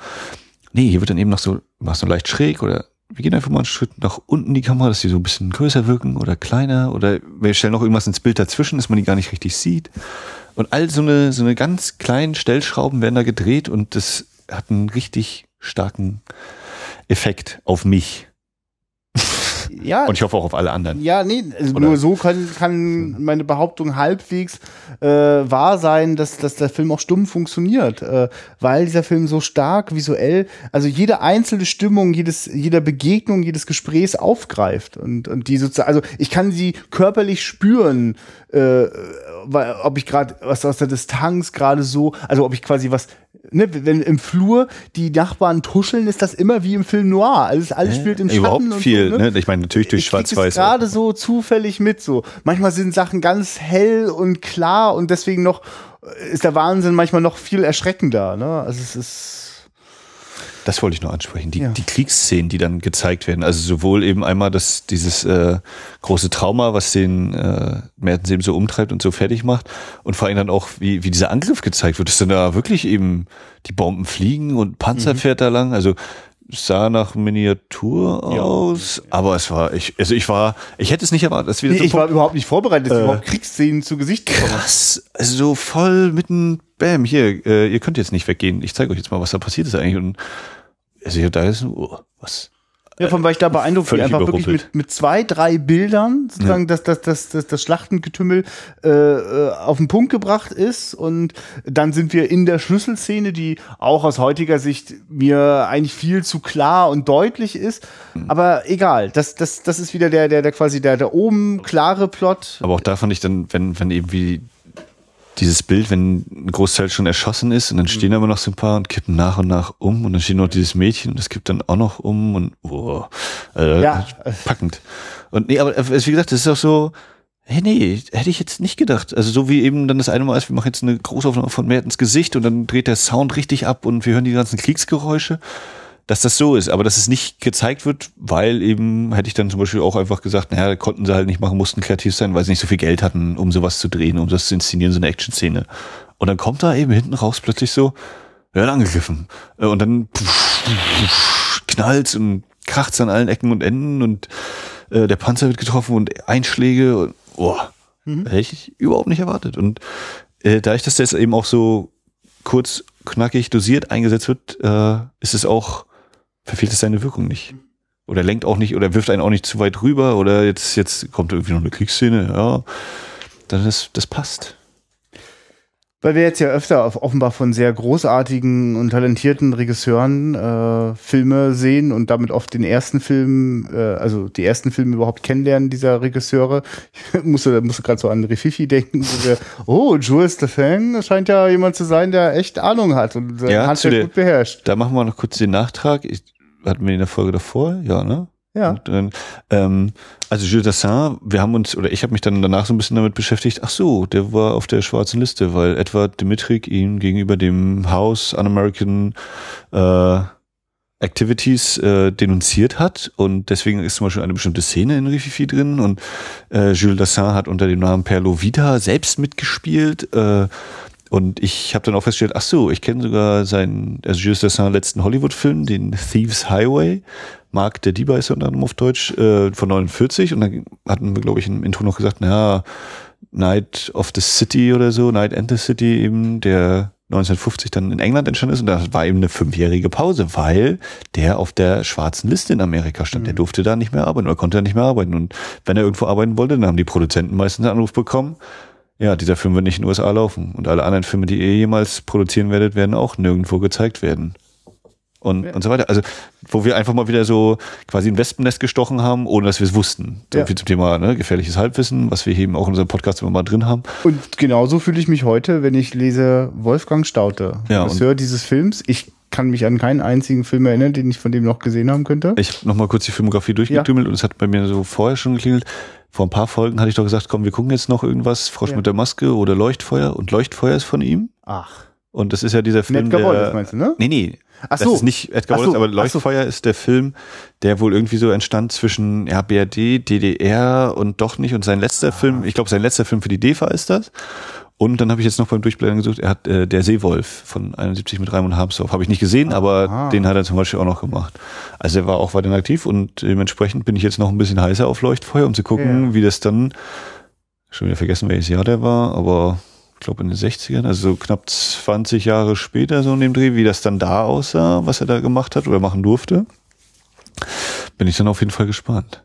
Nee, hier wird dann eben noch so, machst du leicht schräg oder wir gehen einfach mal einen Schritt nach unten die Kamera, dass die so ein bisschen größer wirken oder kleiner oder wir stellen noch irgendwas ins Bild dazwischen, dass man die gar nicht richtig sieht. Und all so eine, so eine ganz kleinen Stellschrauben werden da gedreht und das hat einen richtig starken Effekt auf mich. Ja, Und ich hoffe auch auf alle anderen. Ja, nee, also nur so kann, kann meine Behauptung halbwegs äh, wahr sein, dass, dass der Film auch stumm funktioniert, äh, weil dieser Film so stark visuell, also jede einzelne Stimmung, jedes, jeder Begegnung, jedes Gesprächs aufgreift und, und die sozusagen, also ich kann sie körperlich spüren, äh, weil, ob ich gerade was aus der Distanz gerade so, also ob ich quasi was Ne, wenn im Flur die Nachbarn tuscheln, ist das immer wie im Film Noir. Alles, alles spielt im Schatten. Überhaupt und viel, so, ne? Ich meine, natürlich durch Schwarz-Weiß. gerade so zufällig mit so. Manchmal sind Sachen ganz hell und klar und deswegen noch äh, ist der Wahnsinn manchmal noch viel erschreckender. Ne? Also es ist Das wollte ich noch ansprechen. Die, Ja. die Kriegsszenen, die dann gezeigt werden. Also sowohl eben einmal das, dieses äh, große Trauma, was den äh, Mertens eben so umtreibt und so fertig macht. Und vor allem dann auch, wie, wie dieser Angriff gezeigt wird, dass dann da wirklich eben die Bomben fliegen und Panzer Mhm. fährt da lang. Also sah nach Miniatur aus, aber es war, ich, also ich war, ich hätte es nicht erwartet. Das ist wieder Nee, so ich war überhaupt nicht vorbereitet, dass ich Äh, überhaupt Kriegsszenen zu Gesicht bekomme. krass, also so voll mitten, bam, hier, äh, ihr könnt jetzt nicht weggehen. Ich zeige euch jetzt mal, was da passiert ist eigentlich. Und also hier, da ist, oh, was? Ja, von weil ich da beeindruckt bin, einfach wirklich mit, mit zwei, drei Bildern sozusagen, dass das, das, das, das Schlachtengetümmel äh, äh, auf den Punkt gebracht ist. Und dann sind wir in der Schlüsselszene, die auch aus heutiger Sicht mir eigentlich viel zu klar und deutlich ist. Hm. Aber egal, das, das, das ist wieder der, der, der quasi der, der oben klare Plot. Aber auch da fand ich dann, wenn, wenn eben wie dieses Bild, wenn ein Großteil schon erschossen ist und dann stehen da immer noch so ein paar und kippen nach und nach um und dann steht noch dieses Mädchen und das kippt dann auch noch um und oh, äh, Ja. packend. Und nee, aber äh, wie gesagt, das ist auch so, hey, nee, hätte ich jetzt nicht gedacht. Also so wie eben dann das eine Mal ist, wir machen jetzt eine Großaufnahme von Mertens Gesicht und dann dreht der Sound richtig ab und wir hören die ganzen Kriegsgeräusche dass das so ist, aber dass es nicht gezeigt wird, weil eben, hätte ich dann zum Beispiel auch einfach gesagt, naja, konnten sie halt nicht machen, mussten kreativ sein, weil sie nicht so viel Geld hatten, um sowas zu drehen, um das zu inszenieren, so eine Action-Szene. Und dann kommt da eben hinten raus plötzlich so, wir werden angegriffen. Äh, Und dann knallt und kracht's an allen Ecken und Enden und äh, der Panzer wird getroffen und Einschläge und boah, mhm. hätte ich überhaupt nicht erwartet. Und äh, da ich das jetzt eben auch so kurz, knackig, dosiert eingesetzt wird, äh, ist es auch, verfehlt es seine Wirkung nicht. Oder lenkt auch nicht, oder wirft einen auch nicht zu weit rüber, oder jetzt, jetzt kommt irgendwie noch eine Kriegsszene, ja. Dann ist, das passt. Weil wir jetzt ja öfter auf, offenbar von sehr großartigen und talentierten Regisseuren äh, Filme sehen und damit oft den ersten Film, äh, also die ersten Filme überhaupt kennenlernen dieser Regisseure. Ich musste, musste gerade so an Rififi denken, wo wir, oh, Jules Stefan scheint ja jemand zu sein, der echt Ahnung hat und äh, ja, Handwerk gut beherrscht. Da machen wir noch kurz den Nachtrag. Ich, hatten wir in der Folge davor? Ja, ne? Ja. Und, äh, ähm, also Gilles Dassin, wir haben uns, oder ich habe mich dann danach so ein bisschen damit beschäftigt, ach so, der war auf der schwarzen Liste, weil Edward Dimitrik ihn gegenüber dem House Un-American äh, Activities äh, denunziert hat und deswegen ist zum Beispiel eine bestimmte Szene in Rififi drin und äh, Jules Dassin hat unter dem Namen Perlo Vida selbst mitgespielt äh, und ich habe dann auch festgestellt, ach so, ich kenne sogar seinen, also Jules Dassin letzten Hollywood-Film, den Thieves Highway, Mark der Dieber ist unter anderem auf Deutsch, äh, von 49 und dann hatten wir, glaube ich, im Intro noch gesagt, naja, Night of the City oder so, Night and the City eben, der 1950 dann in England entstanden ist und das war eben eine fünfjährige Pause, weil der auf der schwarzen Liste in Amerika stand. Mhm. Der durfte da nicht mehr arbeiten oder konnte da nicht mehr arbeiten. Und wenn er irgendwo arbeiten wollte, dann haben die Produzenten meistens einen Anruf bekommen, ja, dieser Film wird nicht in den USA laufen. Und alle anderen Filme, die ihr jemals produzieren werdet, werden auch nirgendwo gezeigt werden. Und, ja. und so weiter. Also, wo wir einfach mal wieder so quasi ein Wespennest gestochen haben, ohne dass wir es wussten. So ja. viel zum Thema ne, gefährliches Halbwissen, was wir eben auch in unserem Podcast immer mal drin haben. Und genauso fühle ich mich heute, wenn ich lese Wolfgang Staute, ja, Regisseur dieses Films. Ich kann mich an keinen einzigen Film erinnern, den ich von dem noch gesehen haben könnte. Ich habe nochmal kurz die Filmografie durchgetümmelt ja. und es hat bei mir so vorher schon geklingelt vor ein paar Folgen hatte ich doch gesagt, komm, wir gucken jetzt noch irgendwas, Frosch ja. mit der Maske oder Leuchtfeuer. Und Leuchtfeuer ist von ihm. Ach. Und das ist ja dieser Film, Edgar der... Wallace meinst du, ne? Nee, nee. Ach so. Das ist nicht Edgar Wallace, so. aber Leuchtfeuer so. ist der Film, der wohl irgendwie so entstand zwischen ja, BRD, DDR und doch nicht. Und sein letzter ah. Film, ich glaube, sein letzter Film für die DEFA ist das. Und dann habe ich jetzt noch beim Durchblättern gesucht, er hat äh, Der Seewolf von 71 mit Raimund Harmsdorf. Habe ich nicht gesehen, aber Aha. den hat er zum Beispiel auch noch gemacht. Also er war auch weiterhin aktiv und dementsprechend bin ich jetzt noch ein bisschen heißer auf Leuchtfeuer, um zu gucken, ja. wie das dann, schon wieder vergessen, welches Jahr der war, aber ich glaube in den 60ern, also so knapp 20 Jahre später so in dem Dreh, wie das dann da aussah, was er da gemacht hat oder machen durfte. Bin ich dann auf jeden Fall gespannt.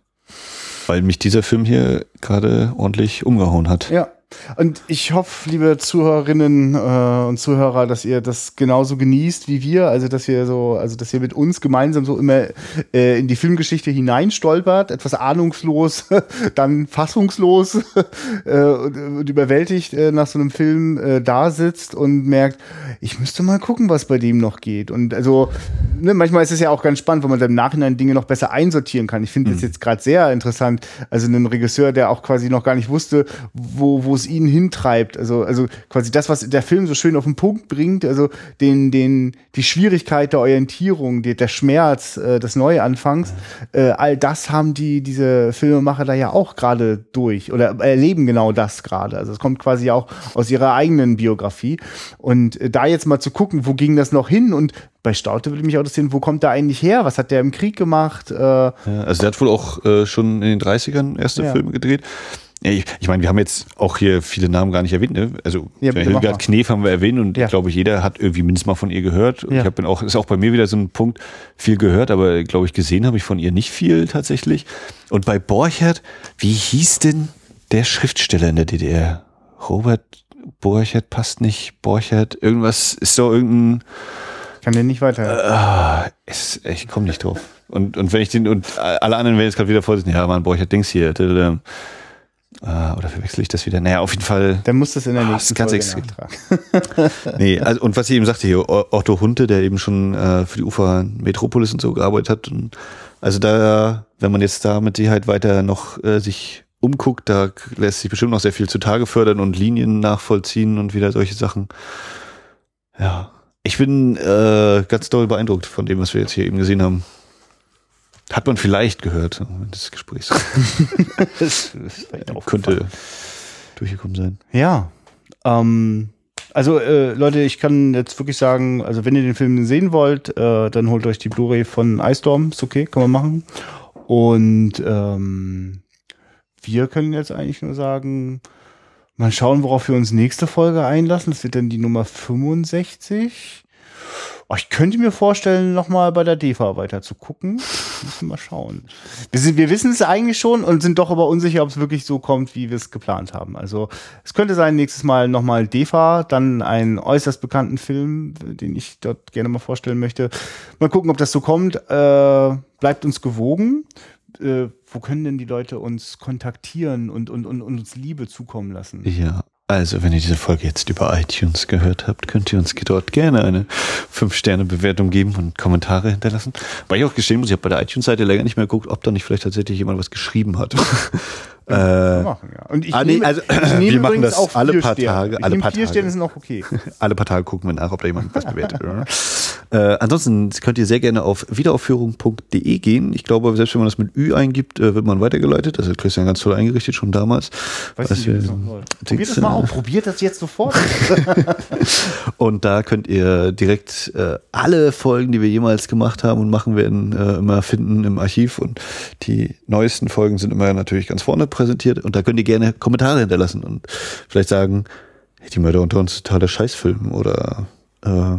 Weil mich dieser Film hier gerade ordentlich umgehauen hat. Ja, und ich hoffe, liebe Zuhörerinnen äh, und Zuhörer, dass ihr das genauso genießt wie wir, also dass ihr so, also dass ihr mit uns gemeinsam so immer äh, in die Filmgeschichte hineinstolpert, etwas ahnungslos, dann fassungslos äh, und, und, überwältigt äh, nach so einem Film äh, da sitzt und merkt, ich müsste mal gucken, was bei dem noch geht. Und also ne, manchmal ist es ja auch ganz spannend, weil man dann im Nachhinein Dinge noch besser einsortieren kann. Ich finde mhm. das jetzt gerade sehr interessant. Also einen Regisseur, der auch quasi noch gar nicht wusste, wo, wo es ihn hintreibt. Also, also quasi das, was der Film so schön auf den Punkt bringt, also den, den, die Schwierigkeit der Orientierung, die, der Schmerz äh, des Neuanfangs, äh, all das haben die, diese Filmemacher da ja auch gerade durch oder erleben genau das gerade. Also es kommt quasi auch aus ihrer eigenen Biografie. Und äh, da jetzt mal zu gucken, wo ging das noch hin und bei Staute würde mich auch interessieren, wo kommt der eigentlich her? Was hat der im Krieg gemacht? Äh, ja, also der hat wohl auch äh, schon in den 30ern erste ja. Filme gedreht. Ich, ich meine, wir haben jetzt auch hier viele Namen gar nicht erwähnt. Ne? Also ja, Hildegard Knef haben wir erwähnt und ja. ich glaube, jeder hat irgendwie mindestens mal von ihr gehört. Ja. Ich habe auch, ist auch bei mir wieder so ein Punkt, viel gehört, aber glaube ich, gesehen habe ich von ihr nicht viel tatsächlich. Und bei Borchert, wie hieß denn der Schriftsteller in der DDR? Robert Borchert passt nicht. Borchert, irgendwas ist so irgendein. Kann den nicht weiter. Äh, ist, ich komme nicht drauf. Und, und wenn ich den, und alle anderen werden jetzt gerade wieder vorsitzen, ja, man, Borchert Dings hier. Uh, oder verwechsel ich das wieder? Naja, auf jeden Fall. Dann muss das in der oh, nächsten ganz Folge Nee, also, und was ich eben sagte hier, Otto Hunte, der eben schon äh, für die Ufer Metropolis und so gearbeitet hat. Und also da, wenn man jetzt da mit Sicherheit weiter noch äh, sich umguckt, da lässt sich bestimmt noch sehr viel zutage fördern und Linien nachvollziehen und wieder solche Sachen. Ja, ich bin äh, ganz doll beeindruckt von dem, was wir jetzt hier eben gesehen haben. Hat man vielleicht gehört des Gesprächs. das könnte durchgekommen sein. Ja. Ähm, Also äh, Leute, ich kann jetzt wirklich sagen, also wenn ihr den Film sehen wollt, äh, dann holt euch die Blu-ray von Ice Storm, ist okay, kann man machen. Und ähm, wir können jetzt eigentlich nur sagen, mal schauen, worauf wir uns nächste Folge einlassen. Das wird dann die Nummer 65. Oh, ich könnte mir vorstellen, nochmal bei der DEFA weiter zu gucken. Müssen mal schauen. Wir, wir wissen es eigentlich schon und sind doch aber unsicher, ob es wirklich so kommt, wie wir es geplant haben. Also es könnte sein, nächstes Mal nochmal DEFA, dann einen äußerst bekannten Film, den ich dort gerne mal vorstellen möchte. Mal gucken, ob das so kommt. Äh, bleibt uns gewogen. Äh, wo können denn die Leute uns kontaktieren und, und, und uns Liebe zukommen lassen? Ja, also, wenn ihr diese Folge jetzt über iTunes gehört habt, könnt ihr uns dort gerne eine 5-Sterne-Bewertung geben und Kommentare hinterlassen. Weil ich auch gestehen muss, ich habe bei der iTunes-Seite länger nicht mehr geguckt, ob da nicht vielleicht tatsächlich jemand was geschrieben hat. Äh, machen, ja. Und ich ah, nee, nehme, also, ich nehme wir machen das auch alle paar. Tage, Ich alle paar Tage. Sterne sind auch okay. Alle paar Tage gucken wir nach, ob da jemand was bewertet. Oder? Äh, ansonsten könnt ihr sehr gerne auf wiederaufführung.de gehen. Ich glaube, selbst wenn man das mit Ü eingibt, äh, wird man weitergeleitet. Das hat Christian ganz toll eingerichtet, schon damals. Weiß Als nicht. Probiert das mal aus. Probiert das jetzt sofort. Und da könnt ihr direkt äh, alle Folgen, die wir jemals gemacht haben und machen werden, äh, immer finden im Archiv. Und die neuesten Folgen sind immer natürlich ganz vorne präsentiert. Und da könnt ihr gerne Kommentare hinterlassen und vielleicht sagen, hey, die Mörder unter uns totaler Scheißfilm oder äh,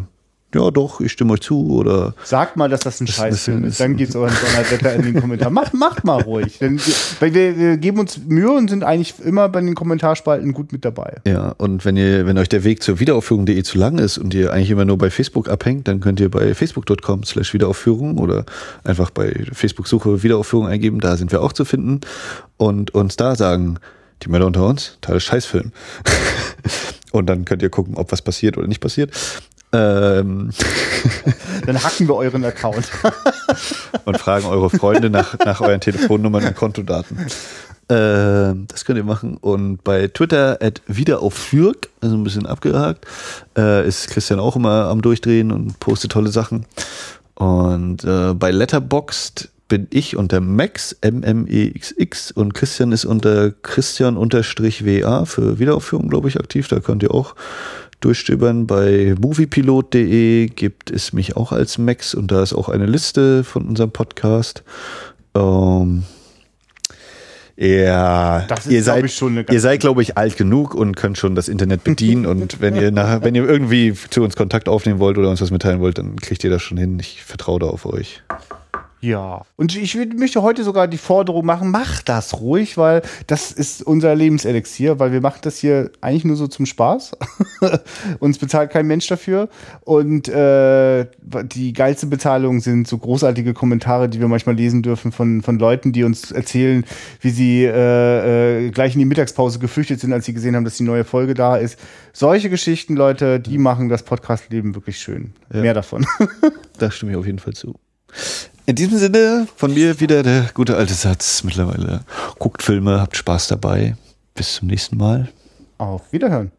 ja doch, ich stimme euch zu oder Sagt mal, dass das ein Scheißfilm ist. Dann geht's euren Donnerwetter in den Kommentar. Macht, macht mal ruhig. Denn wir, wir, wir geben uns Mühe und sind eigentlich immer bei den Kommentarspalten gut mit dabei. ja, und wenn ihr, wenn euch der Weg zur Wiederaufführung.de zu lang ist und ihr eigentlich immer nur bei Facebook abhängt, dann könnt ihr bei facebook.com slash Wiederaufführung oder einfach bei Facebook-Suche Wiederaufführung eingeben, da sind wir auch zu finden und uns da sagen, die Mörder unter uns, Teil Scheißfilm. und dann könnt ihr gucken, ob was passiert oder nicht passiert. Ähm, Dann hacken wir euren Account. und fragen eure Freunde nach, nach euren Telefonnummern und Kontodaten. Ähm, das könnt ihr machen. Und bei Twitter at wiederaufführk, also ein bisschen abgehakt, äh, ist Christian auch immer am Durchdrehen und postet tolle Sachen. Und äh, bei Letterboxd bin ich unter Max, M-M-E-X-X und Christian ist unter Christian-WA für Wiederaufführung, glaube ich, aktiv. Da könnt ihr auch durchstöbern. Bei moviepilot.de gibt es mich auch als Max und da ist auch eine Liste von unserem Podcast. Ähm, ja, Das ist, ihr seid, ihr seid, glaube ich, alt genug und könnt schon das Internet bedienen. und wenn ihr nachher, wenn ihr irgendwie zu uns Kontakt aufnehmen wollt oder uns was mitteilen wollt, dann kriegt ihr das schon hin. Ich vertraue da auf euch. Ja. Und ich möchte heute sogar die Forderung machen, macht das ruhig, weil das ist unser Lebenselixier, weil wir machen das hier eigentlich nur so zum Spaß. Uns bezahlt kein Mensch dafür. Und äh, die geilste Bezahlung sind so großartige Kommentare, die wir manchmal lesen dürfen von, von Leuten, die uns erzählen, wie sie äh, äh, gleich in die Mittagspause geflüchtet sind, als sie gesehen haben, dass die neue Folge da ist. Solche Geschichten, Leute, die machen das Podcast-Leben wirklich schön. Mehr davon. Da stimme ich auf jeden Fall zu. In diesem Sinne, von mir wieder der gute alte Satz mittlerweile. Guckt Filme, habt Spaß dabei. Bis zum nächsten Mal. Auf Wiederhören.